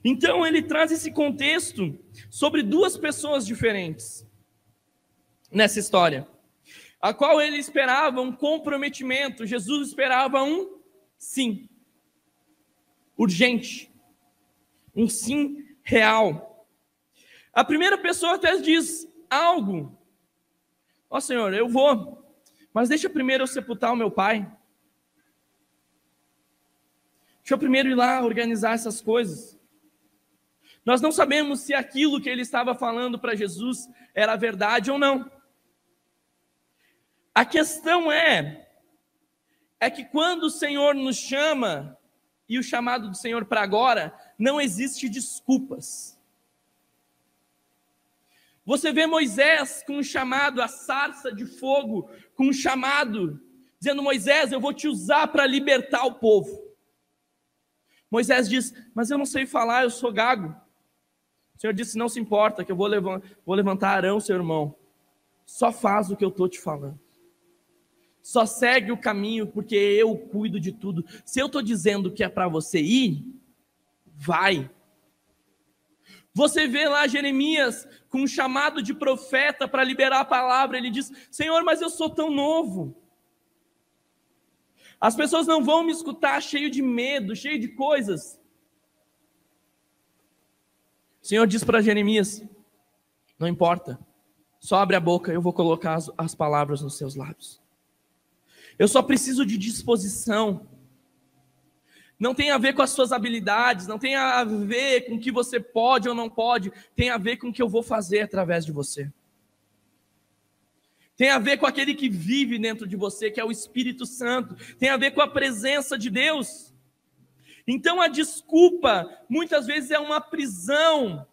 Então ele traz esse contexto sobre duas pessoas diferentes nessa história, a qual ele esperava um comprometimento, Jesus esperava um sim, urgente, um sim real. A primeira pessoa até diz algo, ó oh, Senhor, eu vou, mas deixa primeiro eu sepultar o meu pai. Deixa eu primeiro ir lá organizar essas coisas. Nós não sabemos se aquilo que ele estava falando para Jesus era verdade ou não. A questão é é que quando o Senhor nos chama e o chamado do Senhor para agora, não existe desculpas. Você vê Moisés com um chamado, a sarça de fogo, com um chamado, dizendo: Moisés, eu vou te usar para libertar o povo. Moisés diz: Mas eu não sei falar, eu sou gago. O Senhor disse: Não se importa, que eu vou levantar, Arão, seu irmão. Só faz o que eu estou te falando. Só segue o caminho, porque eu cuido de tudo. Se eu estou dizendo que é para você ir, vai. Você vê lá Jeremias com um chamado de profeta para liberar a palavra. Ele diz: Senhor, mas eu sou tão novo. As pessoas não vão me escutar cheio de medo, cheio de coisas. O Senhor diz para Jeremias: Não importa, só abre a boca, eu vou colocar as, as palavras nos seus lábios. Eu só preciso de disposição. Não tem a ver com as suas habilidades, não tem a ver com o que você pode ou não pode, tem a ver com o que eu vou fazer através de você. Tem a ver com aquele que vive dentro de você, que é o Espírito Santo. Tem a ver com a presença de Deus. Então a desculpa muitas vezes é uma prisão.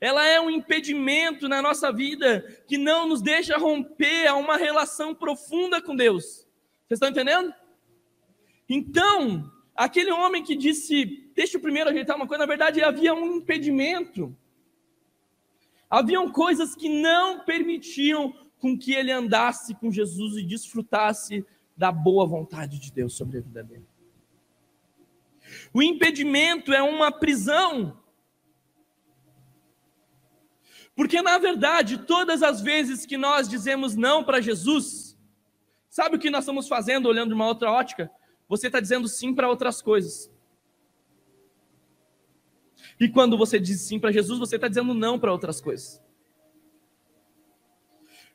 Ela é um impedimento na nossa vida que não nos deixa romper a uma relação profunda com Deus. Vocês estão entendendo? Então, aquele homem que disse, deixa eu primeiro ajeitar uma coisa, na verdade havia um impedimento. Haviam coisas que não permitiam com que ele andasse com Jesus e desfrutasse da boa vontade de Deus sobre a vida dele. O impedimento é uma prisão. Porque, na verdade, todas as vezes que nós dizemos não para Jesus, sabe o que nós estamos fazendo olhando de uma outra ótica? você está dizendo sim para outras coisas. E quando você diz sim para Jesus, você está dizendo não para outras coisas.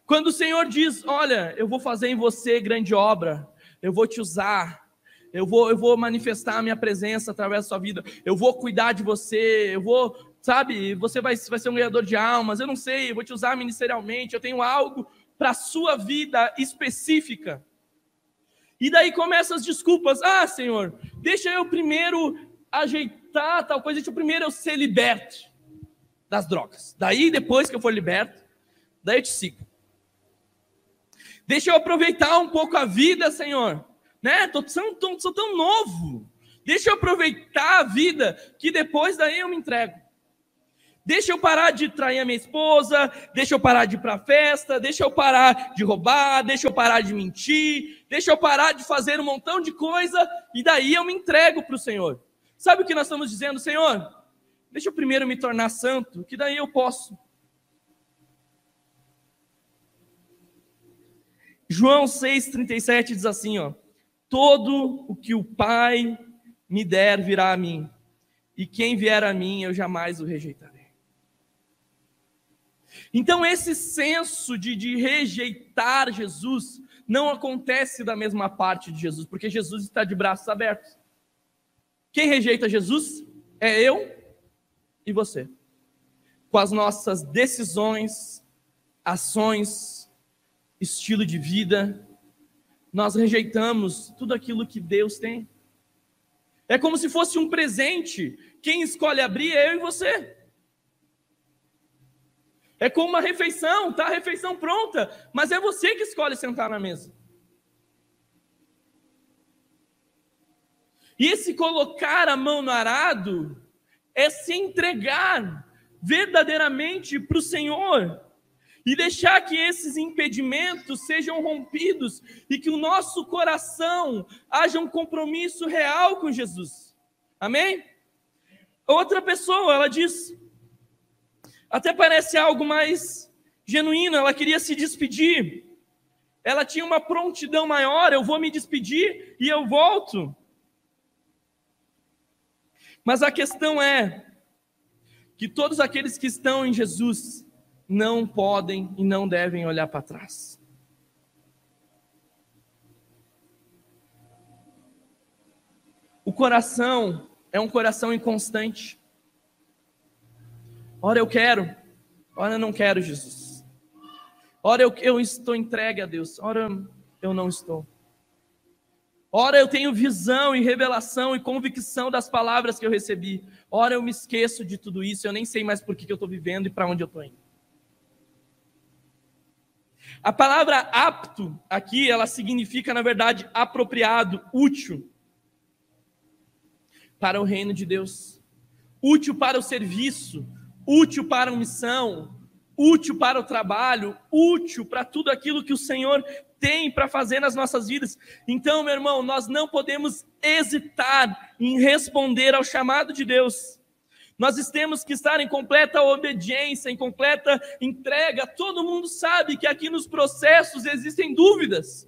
Quando o Senhor diz: Olha, eu vou fazer em você grande obra, eu vou te usar, eu vou, eu vou manifestar a minha presença através da sua vida, eu vou cuidar de você, eu vou, sabe, você vai, vai ser um ganhador de almas, eu não sei, eu vou te usar ministerialmente, eu tenho algo para a sua vida específica. E daí começam as desculpas. Ah, Senhor, deixa eu primeiro ajeitar tal coisa, deixa eu primeiro eu ser liberto das drogas. Daí, depois que eu for liberto, daí eu te sigo. Deixa eu aproveitar um pouco a vida, Senhor. Né? Tô, sou, tô, sou tão novo. Deixa eu aproveitar a vida, que depois daí eu me entrego. Deixa eu parar de trair a minha esposa, deixa eu parar de ir para festa, deixa eu parar de roubar, deixa eu parar de mentir, deixa eu parar de fazer um montão de coisa e daí eu me entrego para o Senhor. Sabe o que nós estamos dizendo, Senhor? Deixa eu primeiro me tornar santo, que daí eu posso. João 6,37 diz assim: ó, Todo o que o Pai me der virá a mim, e quem vier a mim eu jamais o rejeitarei. Então, esse senso de, de rejeitar Jesus não acontece da mesma parte de Jesus, porque Jesus está de braços abertos. Quem rejeita Jesus é eu e você. Com as nossas decisões, ações, estilo de vida, nós rejeitamos tudo aquilo que Deus tem. É como se fosse um presente. Quem escolhe abrir é eu e você. É como uma refeição, tá a refeição pronta, mas é você que escolhe sentar na mesa. E esse colocar a mão no arado é se entregar verdadeiramente para o Senhor e deixar que esses impedimentos sejam rompidos e que o nosso coração haja um compromisso real com Jesus. Amém? Outra pessoa, ela diz: até parece algo mais genuíno, ela queria se despedir. Ela tinha uma prontidão maior, eu vou me despedir e eu volto. Mas a questão é que todos aqueles que estão em Jesus não podem e não devem olhar para trás. O coração é um coração inconstante. Ora eu quero, ora eu não quero, Jesus. Ora eu, eu estou entregue a Deus, ora eu não estou. Ora eu tenho visão e revelação e convicção das palavras que eu recebi. Ora eu me esqueço de tudo isso, eu nem sei mais por que, que eu estou vivendo e para onde eu estou indo. A palavra apto aqui, ela significa, na verdade, apropriado, útil. para o reino de Deus, útil para o serviço, útil para a missão, útil para o trabalho, útil para tudo aquilo que o Senhor tem para fazer nas nossas vidas. Então, meu irmão, nós não podemos hesitar em responder ao chamado de Deus. Nós temos que estar em completa obediência, em completa entrega. Todo mundo sabe que aqui nos processos existem dúvidas,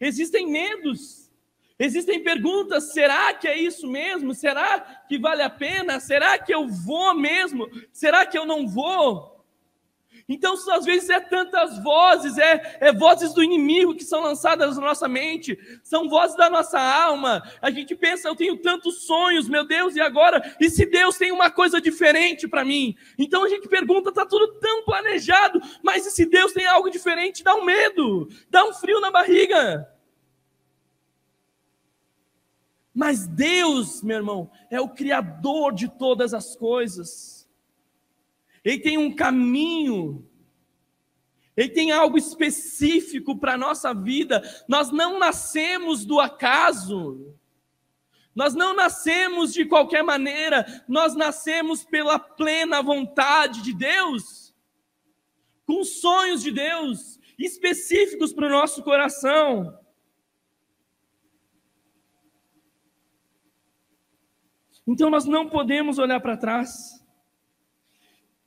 existem medos, existem perguntas: será que é isso mesmo? Será que vale a pena? Será que eu vou mesmo? Será que eu não vou? Então, às vezes, é tantas vozes, é, é vozes do inimigo que são lançadas na nossa mente, são vozes da nossa alma. A gente pensa, eu tenho tantos sonhos, meu Deus, e agora? E se Deus tem uma coisa diferente para mim? Então a gente pergunta, está tudo tão planejado, mas e se Deus tem algo diferente? Dá um medo, dá um frio na barriga. Mas Deus, meu irmão, é o Criador de todas as coisas. Ele tem um caminho, ele tem algo específico para a nossa vida. Nós não nascemos do acaso, nós não nascemos de qualquer maneira, nós nascemos pela plena vontade de Deus, com sonhos de Deus específicos para o nosso coração. Então nós não podemos olhar para trás.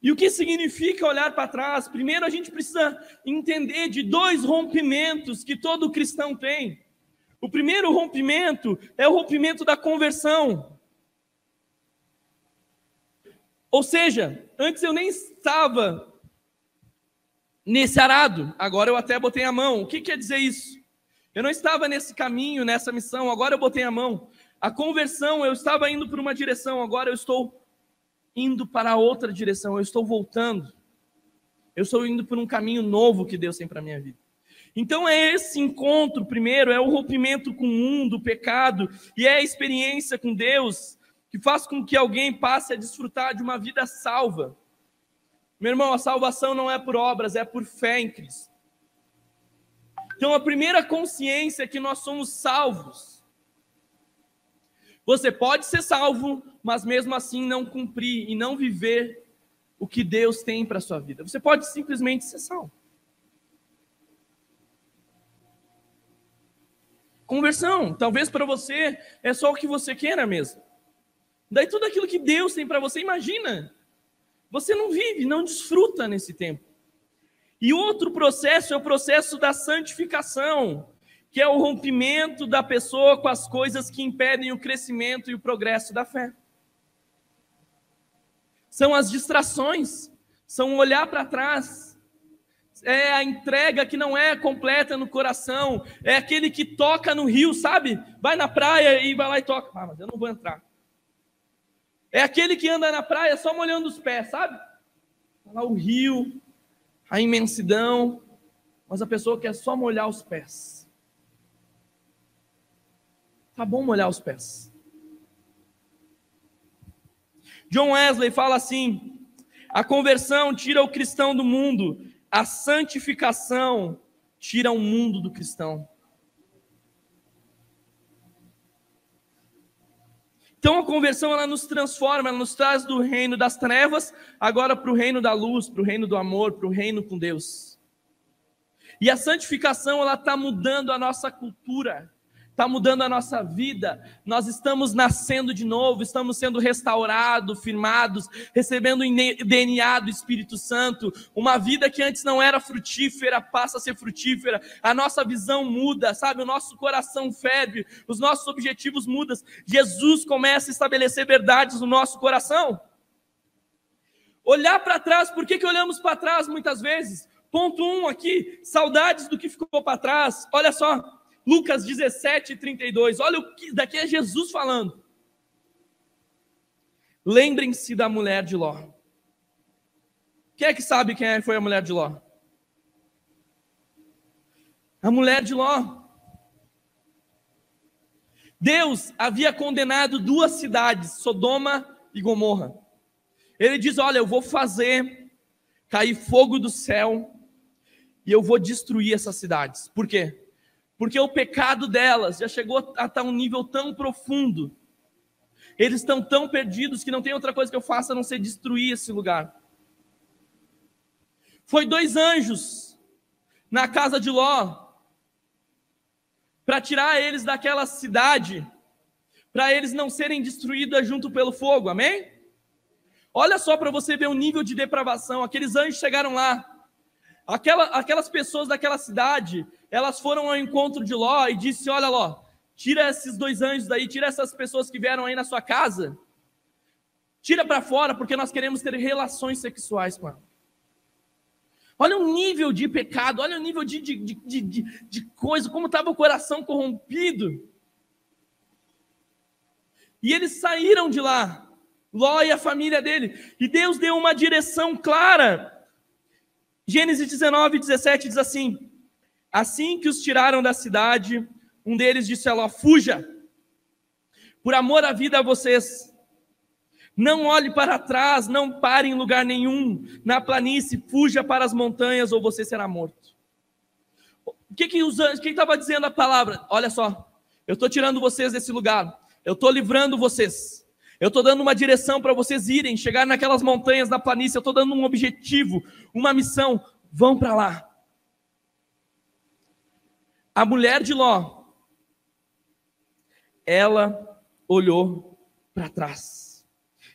E o que significa olhar para trás? Primeiro, a gente precisa entender de dois rompimentos que todo cristão tem. O primeiro rompimento é o rompimento da conversão. Ou seja, antes eu nem estava nesse arado, agora eu até botei a mão. O que quer dizer isso? Eu não estava nesse caminho, nessa missão, agora eu botei a mão. A conversão, eu estava indo por uma direção, agora eu estou indo para outra direção, eu estou voltando. Eu estou indo por um caminho novo que Deus tem para a minha vida. Então é esse encontro, primeiro, é o rompimento com o mundo, o pecado, e é a experiência com Deus que faz com que alguém passe a desfrutar de uma vida salva. Meu irmão, a salvação não é por obras, é por fé em Cristo. Então a primeira consciência é que nós somos salvos. Você pode ser salvo, mas mesmo assim não cumprir e não viver o que Deus tem para a sua vida. Você pode simplesmente ser salvo. Conversão, talvez para você é só o que você queira mesmo. Daí tudo aquilo que Deus tem para você, imagina. Você não vive, não desfruta nesse tempo. E outro processo é o processo da santificação que é o rompimento da pessoa com as coisas que impedem o crescimento e o progresso da fé. São as distrações, são olhar para trás, é a entrega que não é completa no coração, é aquele que toca no rio, sabe? Vai na praia e vai lá e toca. Ah, mas eu não vou entrar. É aquele que anda na praia só molhando os pés, sabe? Lá o rio, a imensidão, mas a pessoa quer só molhar os pés. Tá bom molhar os pés. John Wesley fala assim: a conversão tira o cristão do mundo, a santificação tira o mundo do cristão. Então a conversão ela nos transforma, ela nos traz do reino das trevas agora para o reino da luz, para o reino do amor, para o reino com Deus. E a santificação ela está mudando a nossa cultura está mudando a nossa vida, nós estamos nascendo de novo, estamos sendo restaurados, firmados, recebendo o DNA do Espírito Santo, uma vida que antes não era frutífera passa a ser frutífera, a nossa visão muda, sabe? O nosso coração ferve, os nossos objetivos mudam, Jesus começa a estabelecer verdades no nosso coração. Olhar para trás, por que, que olhamos para trás muitas vezes? Ponto um aqui, saudades do que ficou para trás. Olha só, Lucas 17, 32. Olha o que daqui é Jesus falando. Lembrem-se da mulher de Ló. Quem é que sabe quem é, foi a mulher de Ló? A mulher de Ló. Deus havia condenado duas cidades, Sodoma e Gomorra. Ele diz: Olha, eu vou fazer cair fogo do céu e eu vou destruir essas cidades. Por quê? Porque o pecado delas já chegou a estar um nível tão profundo Eles estão tão perdidos que não tem outra coisa que eu faça a não ser destruir esse lugar. Foi dois anjos na casa de Ló para tirar eles daquela cidade, para eles não serem destruídos junto pelo fogo, amém? Olha só para você ver o nível de depravação. Aqueles anjos chegaram lá. Aquela, aquelas pessoas daquela cidade, elas foram ao encontro de Ló e disse: Olha, Ló, tira esses dois anjos daí, tira essas pessoas que vieram aí na sua casa, tira para fora, porque nós queremos ter relações sexuais com ela. Olha o nível de pecado, olha o nível de, de, de, de, de coisa, como estava o coração corrompido. E eles saíram de lá. Ló e a família dele. E Deus deu uma direção clara. Gênesis 19, 17 diz assim: Assim que os tiraram da cidade, um deles disse a Ló: Fuja, por amor à vida a vocês. Não olhe para trás, não pare em lugar nenhum. Na planície, fuja para as montanhas ou você será morto. O que que os anjos, quem estava dizendo a palavra? Olha só, eu estou tirando vocês desse lugar. Eu estou livrando vocês. Eu estou dando uma direção para vocês irem, chegar naquelas montanhas na planície. Eu estou dando um objetivo, uma missão. Vão para lá. A mulher de Ló, ela olhou para trás.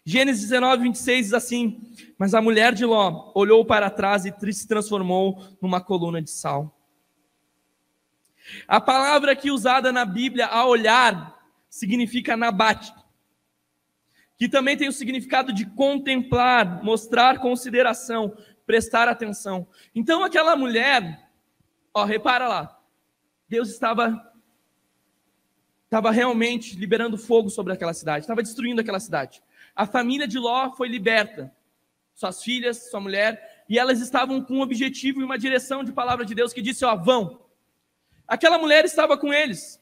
Gênesis 19, 26 diz assim: Mas a mulher de Ló olhou para trás e se transformou numa coluna de sal. A palavra aqui usada na Bíblia, a olhar, significa nabate, que também tem o significado de contemplar, mostrar consideração, prestar atenção. Então aquela mulher, ó, repara lá, Deus estava estava realmente liberando fogo sobre aquela cidade, estava destruindo aquela cidade. A família de Ló foi liberta, suas filhas, sua mulher, e elas estavam com um objetivo e uma direção de palavra de Deus que disse: ó, vão. Aquela mulher estava com eles.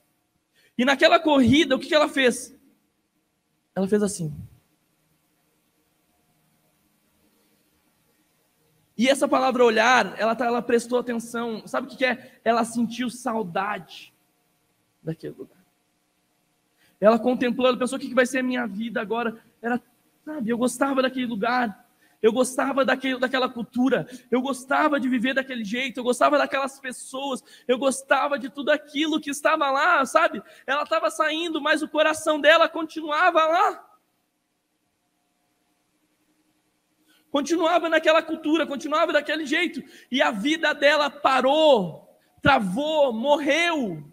E naquela corrida, o que ela fez? Ela fez assim. E essa palavra olhar, ela, tá, ela prestou atenção. Sabe o que é? Ela sentiu saudade daquele lugar. Ela contemplou, ela pensou: o que vai ser a minha vida agora? Era, sabe, eu gostava daquele lugar. Eu gostava daquele, daquela cultura, eu gostava de viver daquele jeito, eu gostava daquelas pessoas, eu gostava de tudo aquilo que estava lá, sabe? Ela estava saindo, mas o coração dela continuava lá. Continuava naquela cultura, continuava daquele jeito, e a vida dela parou, travou, morreu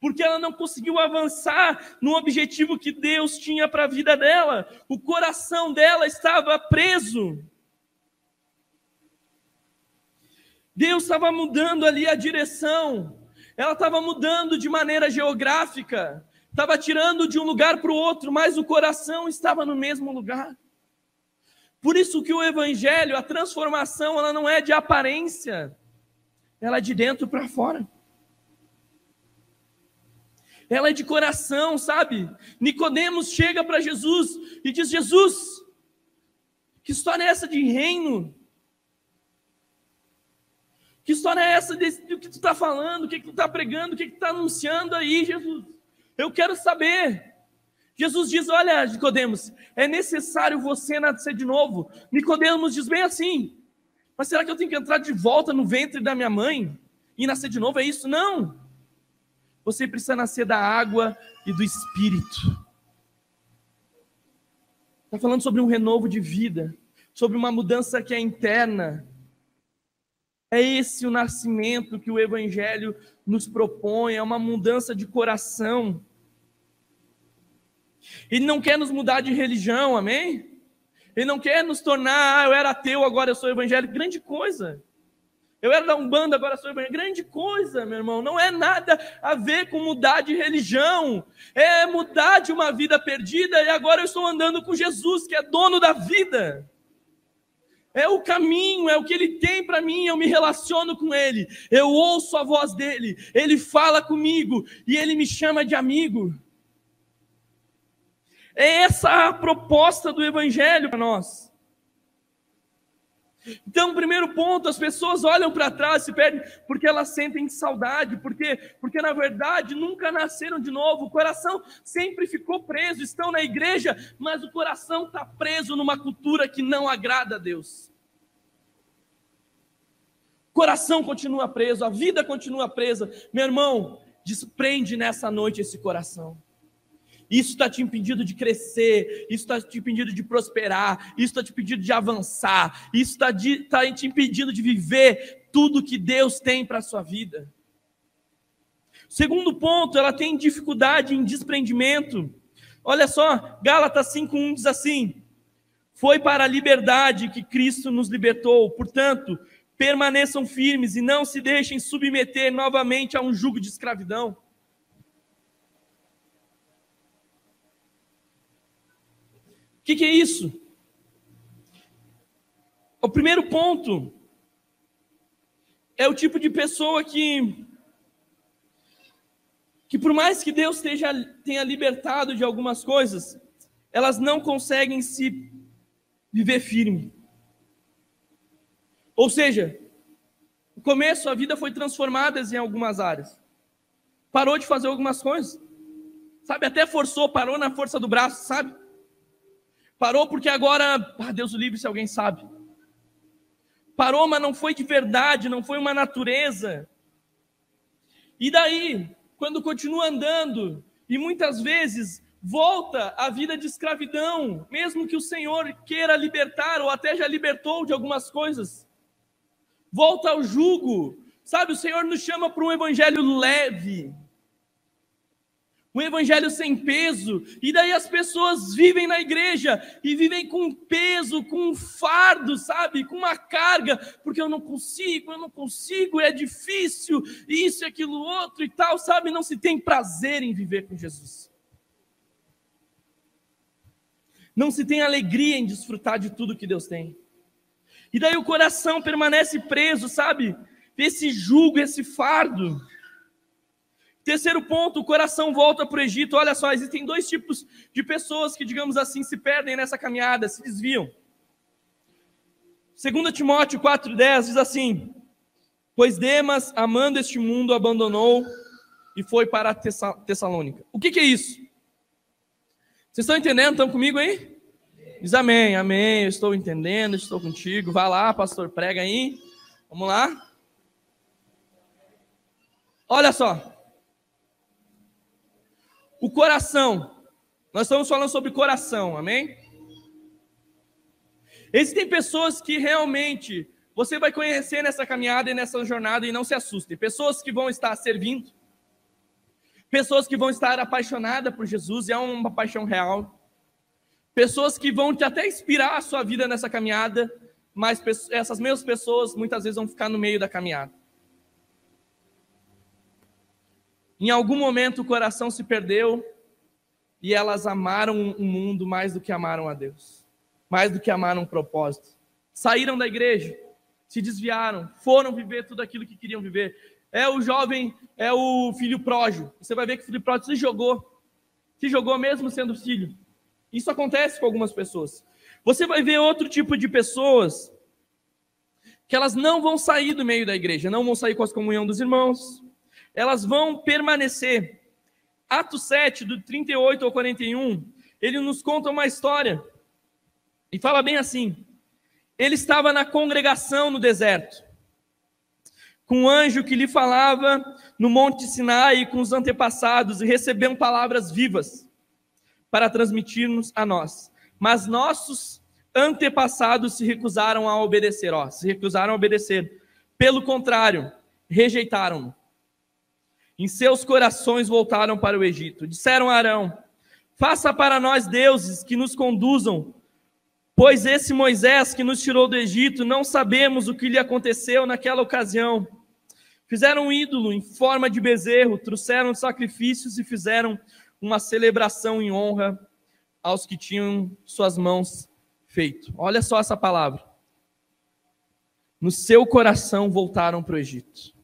porque ela não conseguiu avançar no objetivo que Deus tinha para a vida dela. O coração dela estava preso. Deus estava mudando ali a direção. Ela estava mudando de maneira geográfica, estava tirando de um lugar para o outro, mas o coração estava no mesmo lugar. Por isso que o evangelho, a transformação, ela não é de aparência, ela é de dentro para fora ela é de coração, sabe? Nicodemos chega para Jesus e diz: Jesus, que história é essa de reino? Que história é essa desse, do que tu está falando, o que, que tu está pregando, o que, que tu está anunciando aí, Jesus? Eu quero saber. Jesus diz: Olha, Nicodemos, é necessário você nascer de novo. Nicodemos diz bem assim: Mas será que eu tenho que entrar de volta no ventre da minha mãe e nascer de novo? É isso? Não. Você precisa nascer da água e do espírito. Está falando sobre um renovo de vida, sobre uma mudança que é interna. É esse o nascimento que o Evangelho nos propõe, é uma mudança de coração. Ele não quer nos mudar de religião, amém? Ele não quer nos tornar, ah, eu era ateu, agora eu sou evangélico. Grande coisa. Eu era da Umbanda, agora sou evangélico. Grande coisa, meu irmão. Não é nada a ver com mudar de religião. É mudar de uma vida perdida e agora eu estou andando com Jesus, que é dono da vida. É o caminho, é o que ele tem para mim. Eu me relaciono com ele. Eu ouço a voz dele. Ele fala comigo e ele me chama de amigo. É essa a proposta do evangelho para nós. Então, primeiro ponto, as pessoas olham para trás, se perdem, porque elas sentem saudade, porque, porque na verdade nunca nasceram de novo, o coração sempre ficou preso, estão na igreja, mas o coração está preso numa cultura que não agrada a Deus. O coração continua preso, a vida continua presa. Meu irmão, desprende nessa noite esse coração. Isso está te impedindo de crescer, isso está te impedindo de prosperar, isso está te impedindo de avançar, isso está tá te impedindo de viver tudo que Deus tem para a sua vida. Segundo ponto, ela tem dificuldade em desprendimento. Olha só, Gálatas 5:1 diz assim: Foi para a liberdade que Cristo nos libertou, portanto, permaneçam firmes e não se deixem submeter novamente a um jugo de escravidão. Que, que é isso? O primeiro ponto é o tipo de pessoa que, que por mais que Deus esteja, tenha libertado de algumas coisas, elas não conseguem se viver firme. Ou seja, no começo a vida foi transformada em algumas áreas. Parou de fazer algumas coisas. Sabe, até forçou, parou na força do braço, sabe? Parou porque agora, ah, Deus o livre se alguém sabe. Parou, mas não foi de verdade, não foi uma natureza. E daí, quando continua andando, e muitas vezes volta à vida de escravidão, mesmo que o Senhor queira libertar, ou até já libertou de algumas coisas, volta ao jugo. Sabe, o Senhor nos chama para um evangelho leve, um evangelho sem peso, e daí as pessoas vivem na igreja e vivem com peso, com um fardo, sabe, com uma carga, porque eu não consigo, eu não consigo, é difícil, isso e aquilo outro e tal, sabe, não se tem prazer em viver com Jesus. Não se tem alegria em desfrutar de tudo que Deus tem. E daí o coração permanece preso, sabe? Esse jugo, esse fardo. Terceiro ponto, o coração volta para o Egito. Olha só, existem dois tipos de pessoas que, digamos assim, se perdem nessa caminhada, se desviam. 2 Timóteo 4,10 diz assim: Pois Demas, amando este mundo, abandonou e foi para Tessalônica. O que, que é isso? Vocês estão entendendo? Estão comigo aí? Diz amém, amém. Eu estou entendendo, estou contigo. Vai lá, pastor, prega aí. Vamos lá. Olha só. O coração. Nós estamos falando sobre coração, amém? Existem pessoas que realmente você vai conhecer nessa caminhada e nessa jornada e não se assustem. Pessoas que vão estar servindo, pessoas que vão estar apaixonadas por Jesus, e é uma paixão real. Pessoas que vão te até inspirar a sua vida nessa caminhada, mas essas mesmas pessoas muitas vezes vão ficar no meio da caminhada. Em algum momento o coração se perdeu e elas amaram o mundo mais do que amaram a Deus, mais do que amaram o propósito. Saíram da igreja, se desviaram, foram viver tudo aquilo que queriam viver. É o jovem, é o filho pródigo. Você vai ver que o filho pródigo se jogou, se jogou mesmo sendo filho. Isso acontece com algumas pessoas. Você vai ver outro tipo de pessoas que elas não vão sair do meio da igreja, não vão sair com as comunhão dos irmãos, elas vão permanecer. Atos 7, do 38 ao 41, ele nos conta uma história e fala bem assim: ele estava na congregação no deserto, com um anjo que lhe falava no Monte Sinai com os antepassados e recebeu palavras vivas para transmitir-nos a nós. Mas nossos antepassados se recusaram a obedecer, ó, se recusaram a obedecer. Pelo contrário, rejeitaram-no. Em seus corações voltaram para o Egito. Disseram a Arão: Faça para nós deuses que nos conduzam, pois esse Moisés que nos tirou do Egito, não sabemos o que lhe aconteceu naquela ocasião. Fizeram um ídolo em forma de bezerro, trouxeram sacrifícios e fizeram uma celebração em honra aos que tinham suas mãos feito. Olha só essa palavra. No seu coração voltaram para o Egito.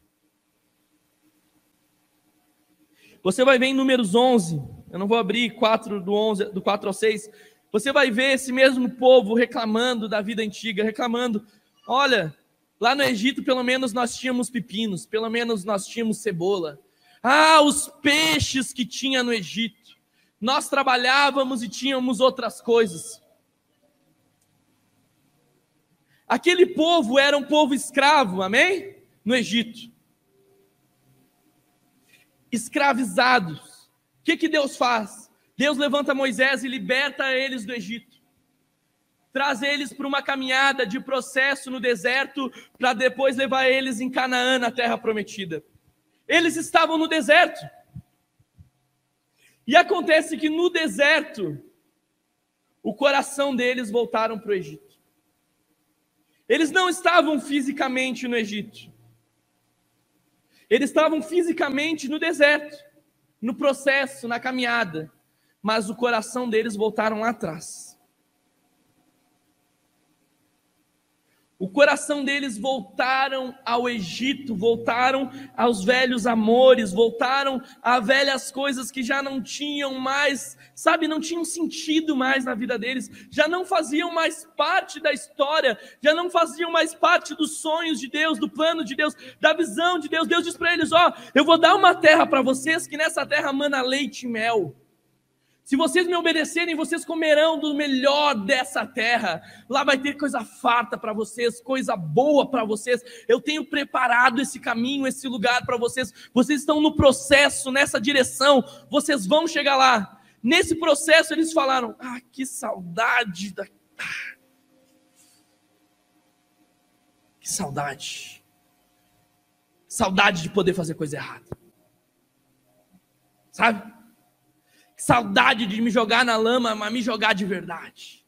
Você vai ver em Números 11, eu não vou abrir 4 do, 11, do 4 ao 6, você vai ver esse mesmo povo reclamando da vida antiga, reclamando Olha, lá no Egito pelo menos nós tínhamos pepinos, pelo menos nós tínhamos cebola. Ah, os peixes que tinha no Egito. Nós trabalhávamos e tínhamos outras coisas. Aquele povo era um povo escravo, amém? No Egito. Escravizados. O que, que Deus faz? Deus levanta Moisés e liberta eles do Egito. Traz eles para uma caminhada de processo no deserto, para depois levar eles em Canaã, na terra prometida. Eles estavam no deserto. E acontece que no deserto, o coração deles voltaram para o Egito. Eles não estavam fisicamente no Egito. Eles estavam fisicamente no deserto, no processo, na caminhada, mas o coração deles voltaram lá atrás. O coração deles voltaram ao Egito, voltaram aos velhos amores, voltaram a velhas coisas que já não tinham mais, sabe, não tinham sentido mais na vida deles, já não faziam mais parte da história, já não faziam mais parte dos sonhos de Deus, do plano de Deus, da visão de Deus. Deus diz para eles: Ó, oh, eu vou dar uma terra para vocês que nessa terra mana leite e mel. Se vocês me obedecerem, vocês comerão do melhor dessa terra. Lá vai ter coisa farta para vocês, coisa boa para vocês. Eu tenho preparado esse caminho, esse lugar para vocês. Vocês estão no processo, nessa direção. Vocês vão chegar lá. Nesse processo, eles falaram: Ah, que saudade da. Que saudade. Saudade de poder fazer coisa errada. Sabe? Saudade de me jogar na lama, mas me jogar de verdade.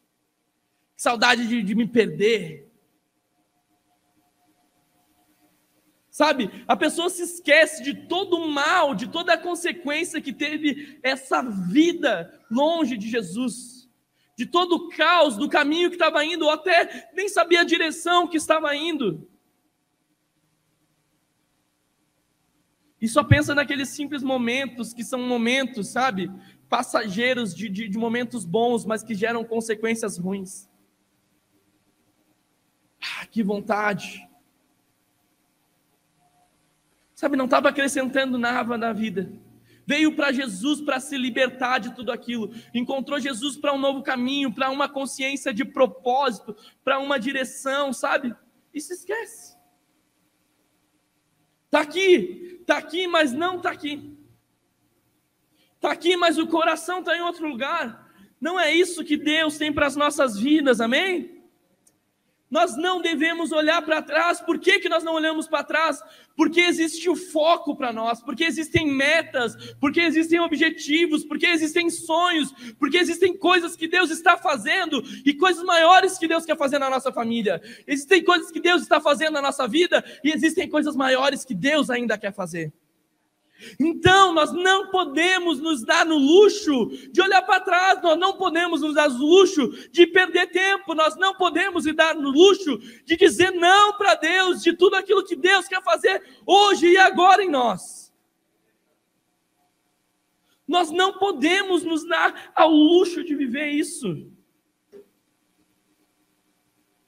Saudade de, de me perder. Sabe, a pessoa se esquece de todo o mal, de toda a consequência que teve essa vida longe de Jesus, de todo o caos do caminho que estava indo, ou até nem sabia a direção que estava indo. E só pensa naqueles simples momentos que são momentos, sabe, passageiros de, de, de momentos bons, mas que geram consequências ruins. Ah, que vontade. Sabe, não estava acrescentando nada na vida. Veio para Jesus para se libertar de tudo aquilo. Encontrou Jesus para um novo caminho, para uma consciência de propósito, para uma direção, sabe? E se esquece. Está aqui, está aqui, mas não está aqui. Está aqui, mas o coração está em outro lugar. Não é isso que Deus tem para as nossas vidas, amém? Nós não devemos olhar para trás. Por que, que nós não olhamos para trás? Porque existe o foco para nós, porque existem metas, porque existem objetivos, porque existem sonhos, porque existem coisas que Deus está fazendo e coisas maiores que Deus quer fazer na nossa família. Existem coisas que Deus está fazendo na nossa vida e existem coisas maiores que Deus ainda quer fazer. Então, nós não podemos nos dar no luxo de olhar para trás, nós não podemos nos dar no luxo de perder tempo, nós não podemos nos dar no luxo de dizer não para Deus, de tudo aquilo que Deus quer fazer hoje e agora em nós. Nós não podemos nos dar ao luxo de viver isso.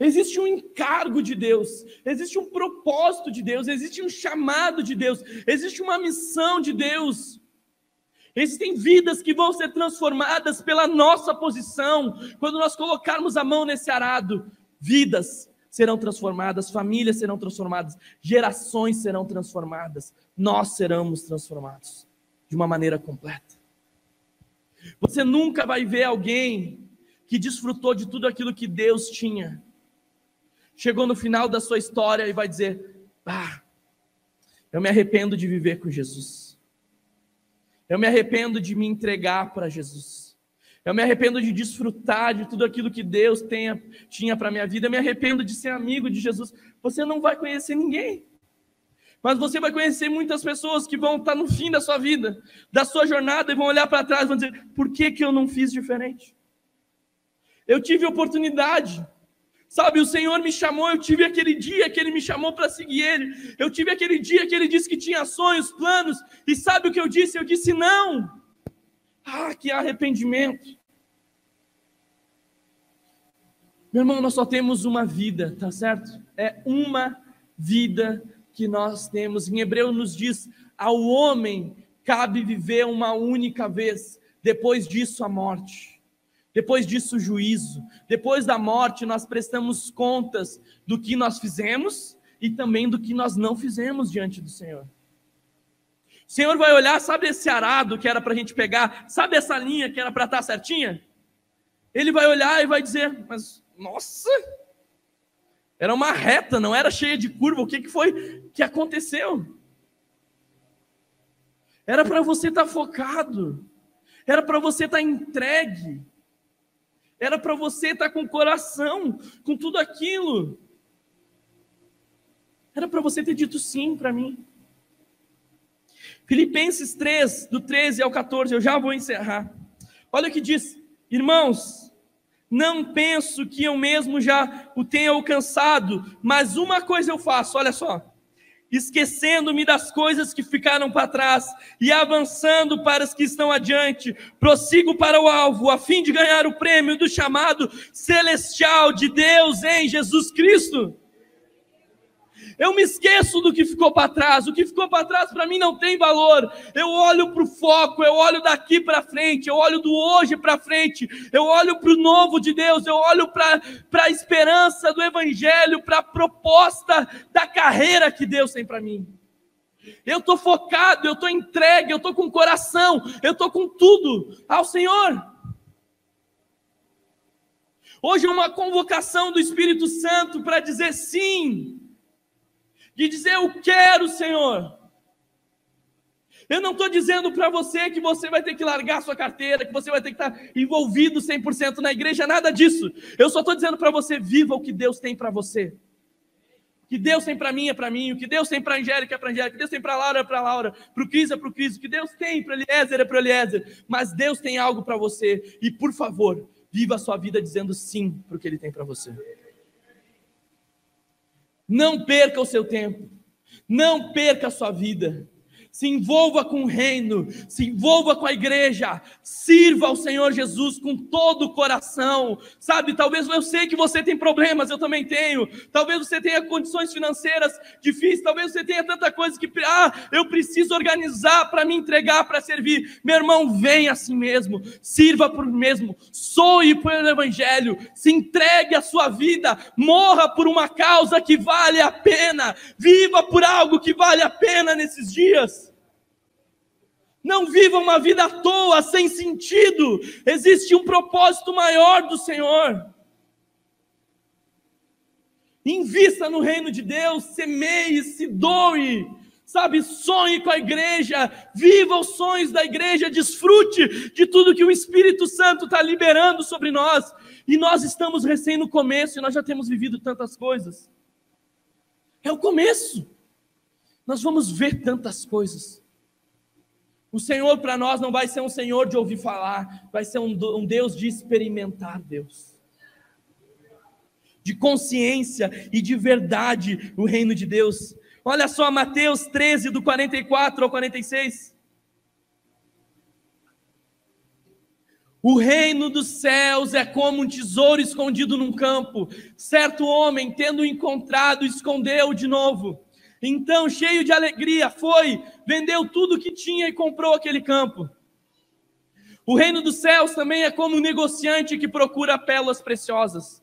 Existe um encargo de Deus, existe um propósito de Deus, existe um chamado de Deus, existe uma missão de Deus. Existem vidas que vão ser transformadas pela nossa posição, quando nós colocarmos a mão nesse arado. Vidas serão transformadas, famílias serão transformadas, gerações serão transformadas, nós seremos transformados de uma maneira completa. Você nunca vai ver alguém que desfrutou de tudo aquilo que Deus tinha chegou no final da sua história e vai dizer: Ah, eu me arrependo de viver com Jesus. Eu me arrependo de me entregar para Jesus. Eu me arrependo de desfrutar de tudo aquilo que Deus tenha, tinha para minha vida. Eu me arrependo de ser amigo de Jesus. Você não vai conhecer ninguém. Mas você vai conhecer muitas pessoas que vão estar no fim da sua vida, da sua jornada, e vão olhar para trás e vão dizer: por que, que eu não fiz diferente? Eu tive oportunidade, Sabe, o Senhor me chamou, eu tive aquele dia que Ele me chamou para seguir Ele. Eu tive aquele dia que Ele disse que tinha sonhos, planos. E sabe o que eu disse? Eu disse não. Ah, que arrependimento. Meu irmão, nós só temos uma vida, tá certo? É uma vida que nós temos. Em Hebreu nos diz: ao homem cabe viver uma única vez, depois disso a morte. Depois disso, o juízo. Depois da morte, nós prestamos contas do que nós fizemos e também do que nós não fizemos diante do Senhor. O Senhor vai olhar, sabe esse arado que era para a gente pegar, sabe essa linha que era para estar certinha? Ele vai olhar e vai dizer: Mas, nossa, era uma reta, não era cheia de curva, o que, que foi que aconteceu? Era para você estar focado, era para você estar entregue. Era para você estar com o coração, com tudo aquilo. Era para você ter dito sim para mim. Filipenses 3, do 13 ao 14, eu já vou encerrar. Olha o que diz: Irmãos, não penso que eu mesmo já o tenha alcançado, mas uma coisa eu faço, olha só esquecendo-me das coisas que ficaram para trás e avançando para as que estão adiante, prossigo para o alvo, a fim de ganhar o prêmio do chamado celestial de Deus em Jesus Cristo. Eu me esqueço do que ficou para trás. O que ficou para trás para mim não tem valor. Eu olho para o foco, eu olho daqui para frente, eu olho do hoje para frente, eu olho para o novo de Deus, eu olho para a esperança do Evangelho, para a proposta da carreira que Deus tem para mim. Eu estou focado, eu estou entregue, eu estou com coração, eu estou com tudo ao Senhor. Hoje é uma convocação do Espírito Santo para dizer sim de dizer eu quero, Senhor. Eu não estou dizendo para você que você vai ter que largar sua carteira, que você vai ter que estar envolvido 100% na igreja, nada disso. Eu só estou dizendo para você, viva o que Deus tem para você. O que Deus tem para mim é para mim, o que Deus tem para Angélica é para Angélica, o que Deus tem para Laura é para Laura, para o Cris é para o Cris, o que Deus tem para Eliezer é para Eliezer, mas Deus tem algo para você, e por favor, viva a sua vida dizendo sim para o que Ele tem para você. Não perca o seu tempo. Não perca a sua vida se envolva com o reino, se envolva com a igreja, sirva ao Senhor Jesus com todo o coração, sabe? Talvez eu sei que você tem problemas, eu também tenho. Talvez você tenha condições financeiras difíceis, talvez você tenha tanta coisa que, ah, eu preciso organizar para me entregar, para servir. Meu irmão, vem assim mesmo, sirva por mesmo, soe pelo Evangelho, se entregue a sua vida, morra por uma causa que vale a pena, viva por algo que vale a pena nesses dias. Não viva uma vida à toa, sem sentido. Existe um propósito maior do Senhor. Invista no reino de Deus, semeie, se doe, sabe? Sonhe com a igreja, viva os sonhos da igreja, desfrute de tudo que o Espírito Santo está liberando sobre nós. E nós estamos recém no começo e nós já temos vivido tantas coisas. É o começo. Nós vamos ver tantas coisas. O Senhor para nós não vai ser um Senhor de ouvir falar, vai ser um, um Deus de experimentar Deus. De consciência e de verdade o reino de Deus. Olha só Mateus 13, do 44 ao 46. O reino dos céus é como um tesouro escondido num campo. Certo homem, tendo encontrado, escondeu de novo. Então, cheio de alegria, foi, vendeu tudo que tinha e comprou aquele campo. O reino dos céus também é como um negociante que procura pérolas preciosas.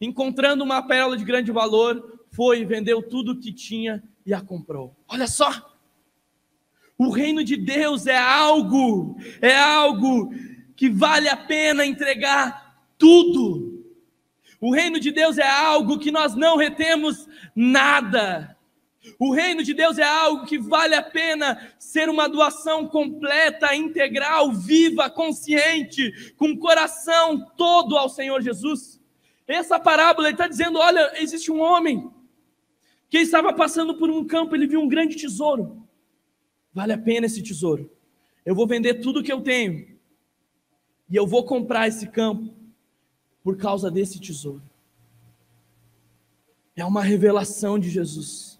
Encontrando uma pérola de grande valor, foi, vendeu tudo que tinha e a comprou. Olha só! O reino de Deus é algo, é algo que vale a pena entregar tudo. O reino de Deus é algo que nós não retemos nada. O reino de Deus é algo que vale a pena ser uma doação completa, integral, viva, consciente, com o coração todo ao Senhor Jesus. Essa parábola está dizendo: olha, existe um homem que estava passando por um campo, ele viu um grande tesouro. Vale a pena esse tesouro. Eu vou vender tudo que eu tenho e eu vou comprar esse campo por causa desse tesouro. É uma revelação de Jesus.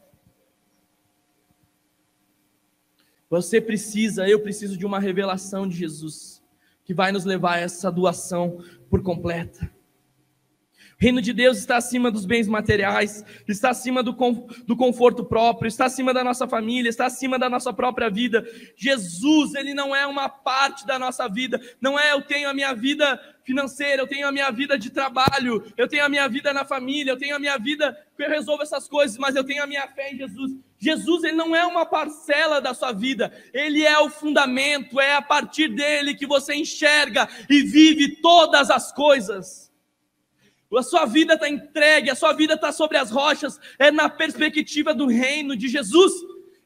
Você precisa, eu preciso de uma revelação de Jesus, que vai nos levar a essa doação por completa. O reino de Deus está acima dos bens materiais, está acima do, do conforto próprio, está acima da nossa família, está acima da nossa própria vida. Jesus, ele não é uma parte da nossa vida, não é eu tenho a minha vida financeira, eu tenho a minha vida de trabalho, eu tenho a minha vida na família, eu tenho a minha vida que eu resolvo essas coisas, mas eu tenho a minha fé em Jesus. Jesus, ele não é uma parcela da sua vida, ele é o fundamento, é a partir dele que você enxerga e vive todas as coisas. A sua vida está entregue, a sua vida está sobre as rochas, é na perspectiva do reino de Jesus.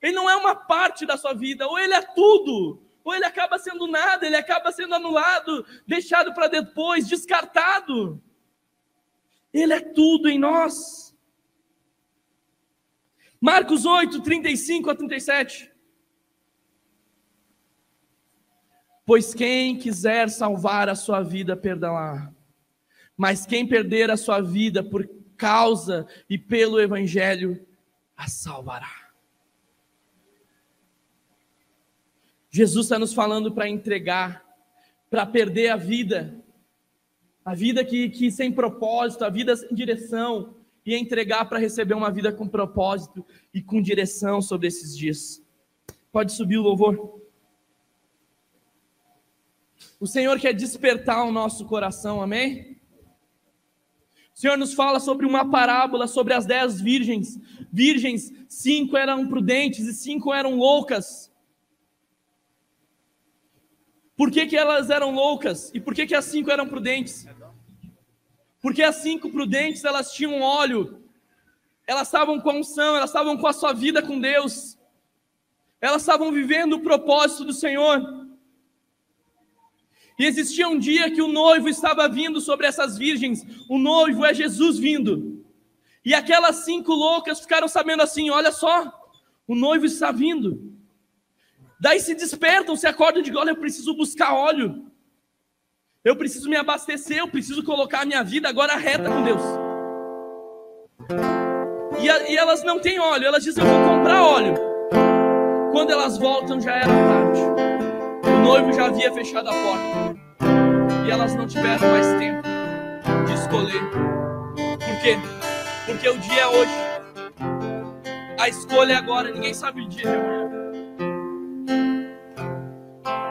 Ele não é uma parte da sua vida, ou ele é tudo, ou ele acaba sendo nada, ele acaba sendo anulado, deixado para depois, descartado. Ele é tudo em nós. Marcos 8, 35 a 37. Pois quem quiser salvar a sua vida, perdão mas quem perder a sua vida por causa e pelo Evangelho, a salvará. Jesus está nos falando para entregar, para perder a vida, a vida que, que sem propósito, a vida sem direção, e entregar para receber uma vida com propósito e com direção sobre esses dias. Pode subir o louvor. O Senhor quer despertar o nosso coração, amém? O Senhor nos fala sobre uma parábola sobre as dez virgens. Virgens, cinco eram prudentes e cinco eram loucas. Por que, que elas eram loucas? E por que, que as cinco eram prudentes? Porque as cinco prudentes, elas tinham óleo. Elas estavam com a unção, elas estavam com a sua vida com Deus. Elas estavam vivendo o propósito do Senhor. E existia um dia que o noivo estava vindo sobre essas virgens. O noivo é Jesus vindo. E aquelas cinco loucas ficaram sabendo assim: olha só, o noivo está vindo. Daí se despertam, se acordam e dizem: olha, eu preciso buscar óleo. Eu preciso me abastecer, eu preciso colocar a minha vida agora reta com Deus. E, a, e elas não têm óleo, elas dizem: eu vou comprar óleo. Quando elas voltam, já era tarde. O noivo já havia fechado a porta. E elas não tiveram mais tempo de escolher. Por quê? Porque o dia é hoje. A escolha é agora. Ninguém sabe o dia de amanhã.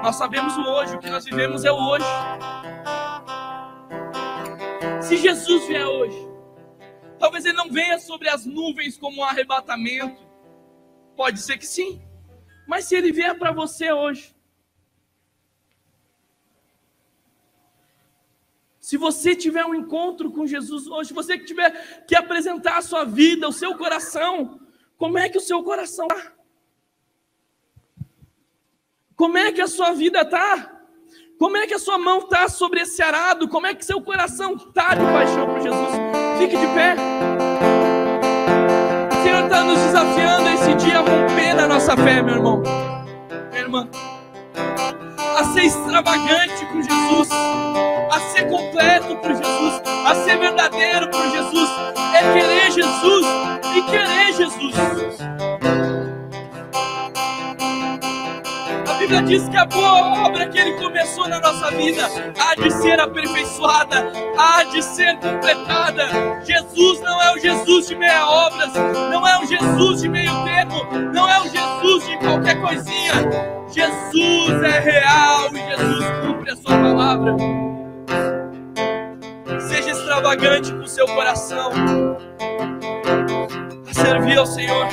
Nós sabemos o hoje. O que nós vivemos é o hoje. Se Jesus vier hoje, talvez ele não venha sobre as nuvens como um arrebatamento. Pode ser que sim. Mas se ele vier para você hoje, Se você tiver um encontro com Jesus hoje, você que tiver que apresentar a sua vida, o seu coração, como é que o seu coração está? Como é que a sua vida está? Como é que a sua mão está sobre esse arado? Como é que seu coração está de paixão por Jesus? Fique de pé. O Senhor está nos desafiando esse dia a romper na nossa fé, meu irmão. Minha irmã a ser extravagante por Jesus, a ser completo por Jesus, a ser verdadeiro por Jesus, é querer Jesus e querer Jesus. Diz que a boa obra que Ele começou na nossa vida há de ser aperfeiçoada, há de ser completada. Jesus não é o Jesus de meia obras, não é o Jesus de meio termo, não é o Jesus de qualquer coisinha. Jesus é real e Jesus cumpre a sua palavra. Seja extravagante com seu coração a servir ao Senhor.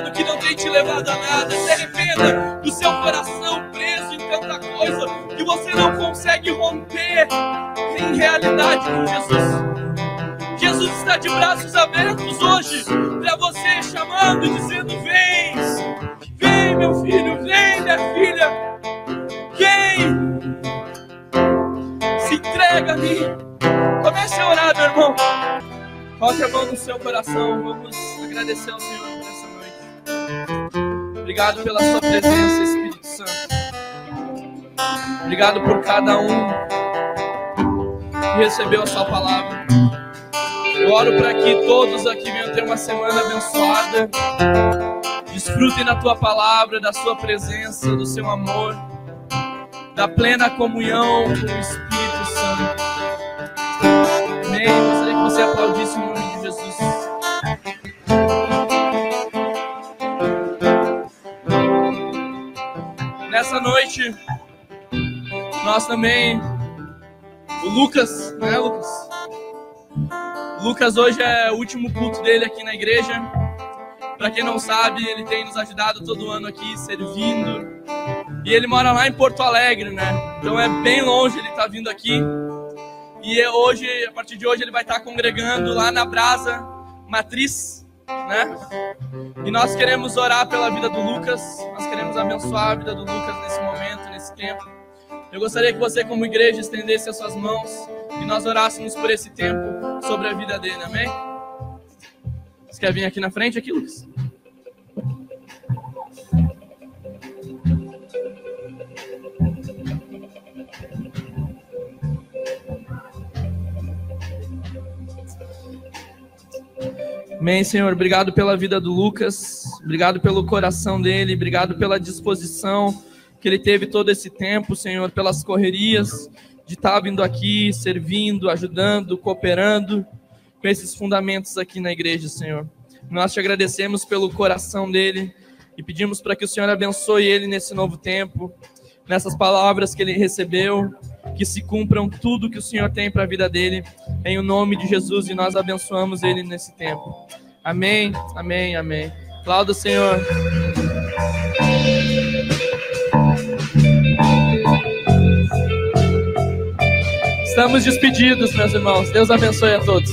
Do que não tem te levado a nada. Se arrependa do seu coração preso em tanta coisa que você não consegue romper em realidade com Jesus. Jesus está de braços abertos hoje para você, chamando, dizendo: Vem, vem, meu filho, vem, minha filha, vem, se entrega a mim. Comece a orar, meu irmão. Coloque a mão no seu coração. Vamos agradecer ao Senhor. Obrigado pela sua presença, Espírito Santo. Obrigado por cada um que recebeu a sua palavra. Eu oro para que todos aqui venham ter uma semana abençoada. Desfrutem da tua palavra, da sua presença, do seu amor, da plena comunhão com o Espírito Santo. Amém. Gostaria que você aplaudisse o nome de Jesus. Nessa noite, nós também, o Lucas, né, Lucas? Lucas hoje é o último culto dele aqui na igreja. Para quem não sabe, ele tem nos ajudado todo ano aqui, servindo. E ele mora lá em Porto Alegre, né? Então é bem longe ele tá vindo aqui. E hoje, a partir de hoje, ele vai estar congregando lá na Brasa Matriz, né? E nós queremos orar pela vida do Lucas, nós queremos abençoar a vida do Lucas nesse momento, nesse tempo. Eu gostaria que você, como igreja, estendesse as suas mãos e nós orássemos por esse tempo sobre a vida dele, amém? Você quer vir aqui na frente, aqui, Lucas? Amém, Senhor. Obrigado pela vida do Lucas. Obrigado pelo coração dele. Obrigado pela disposição que ele teve todo esse tempo, Senhor, pelas correrias de estar vindo aqui, servindo, ajudando, cooperando com esses fundamentos aqui na igreja, Senhor. Nós te agradecemos pelo coração dele e pedimos para que o Senhor abençoe ele nesse novo tempo, nessas palavras que ele recebeu, que se cumpram tudo que o Senhor tem para a vida dele, em o nome de Jesus, e nós abençoamos ele nesse tempo. Amém, amém, amém. Aplauda o Senhor. Estamos despedidos, meus irmãos. Deus abençoe a todos.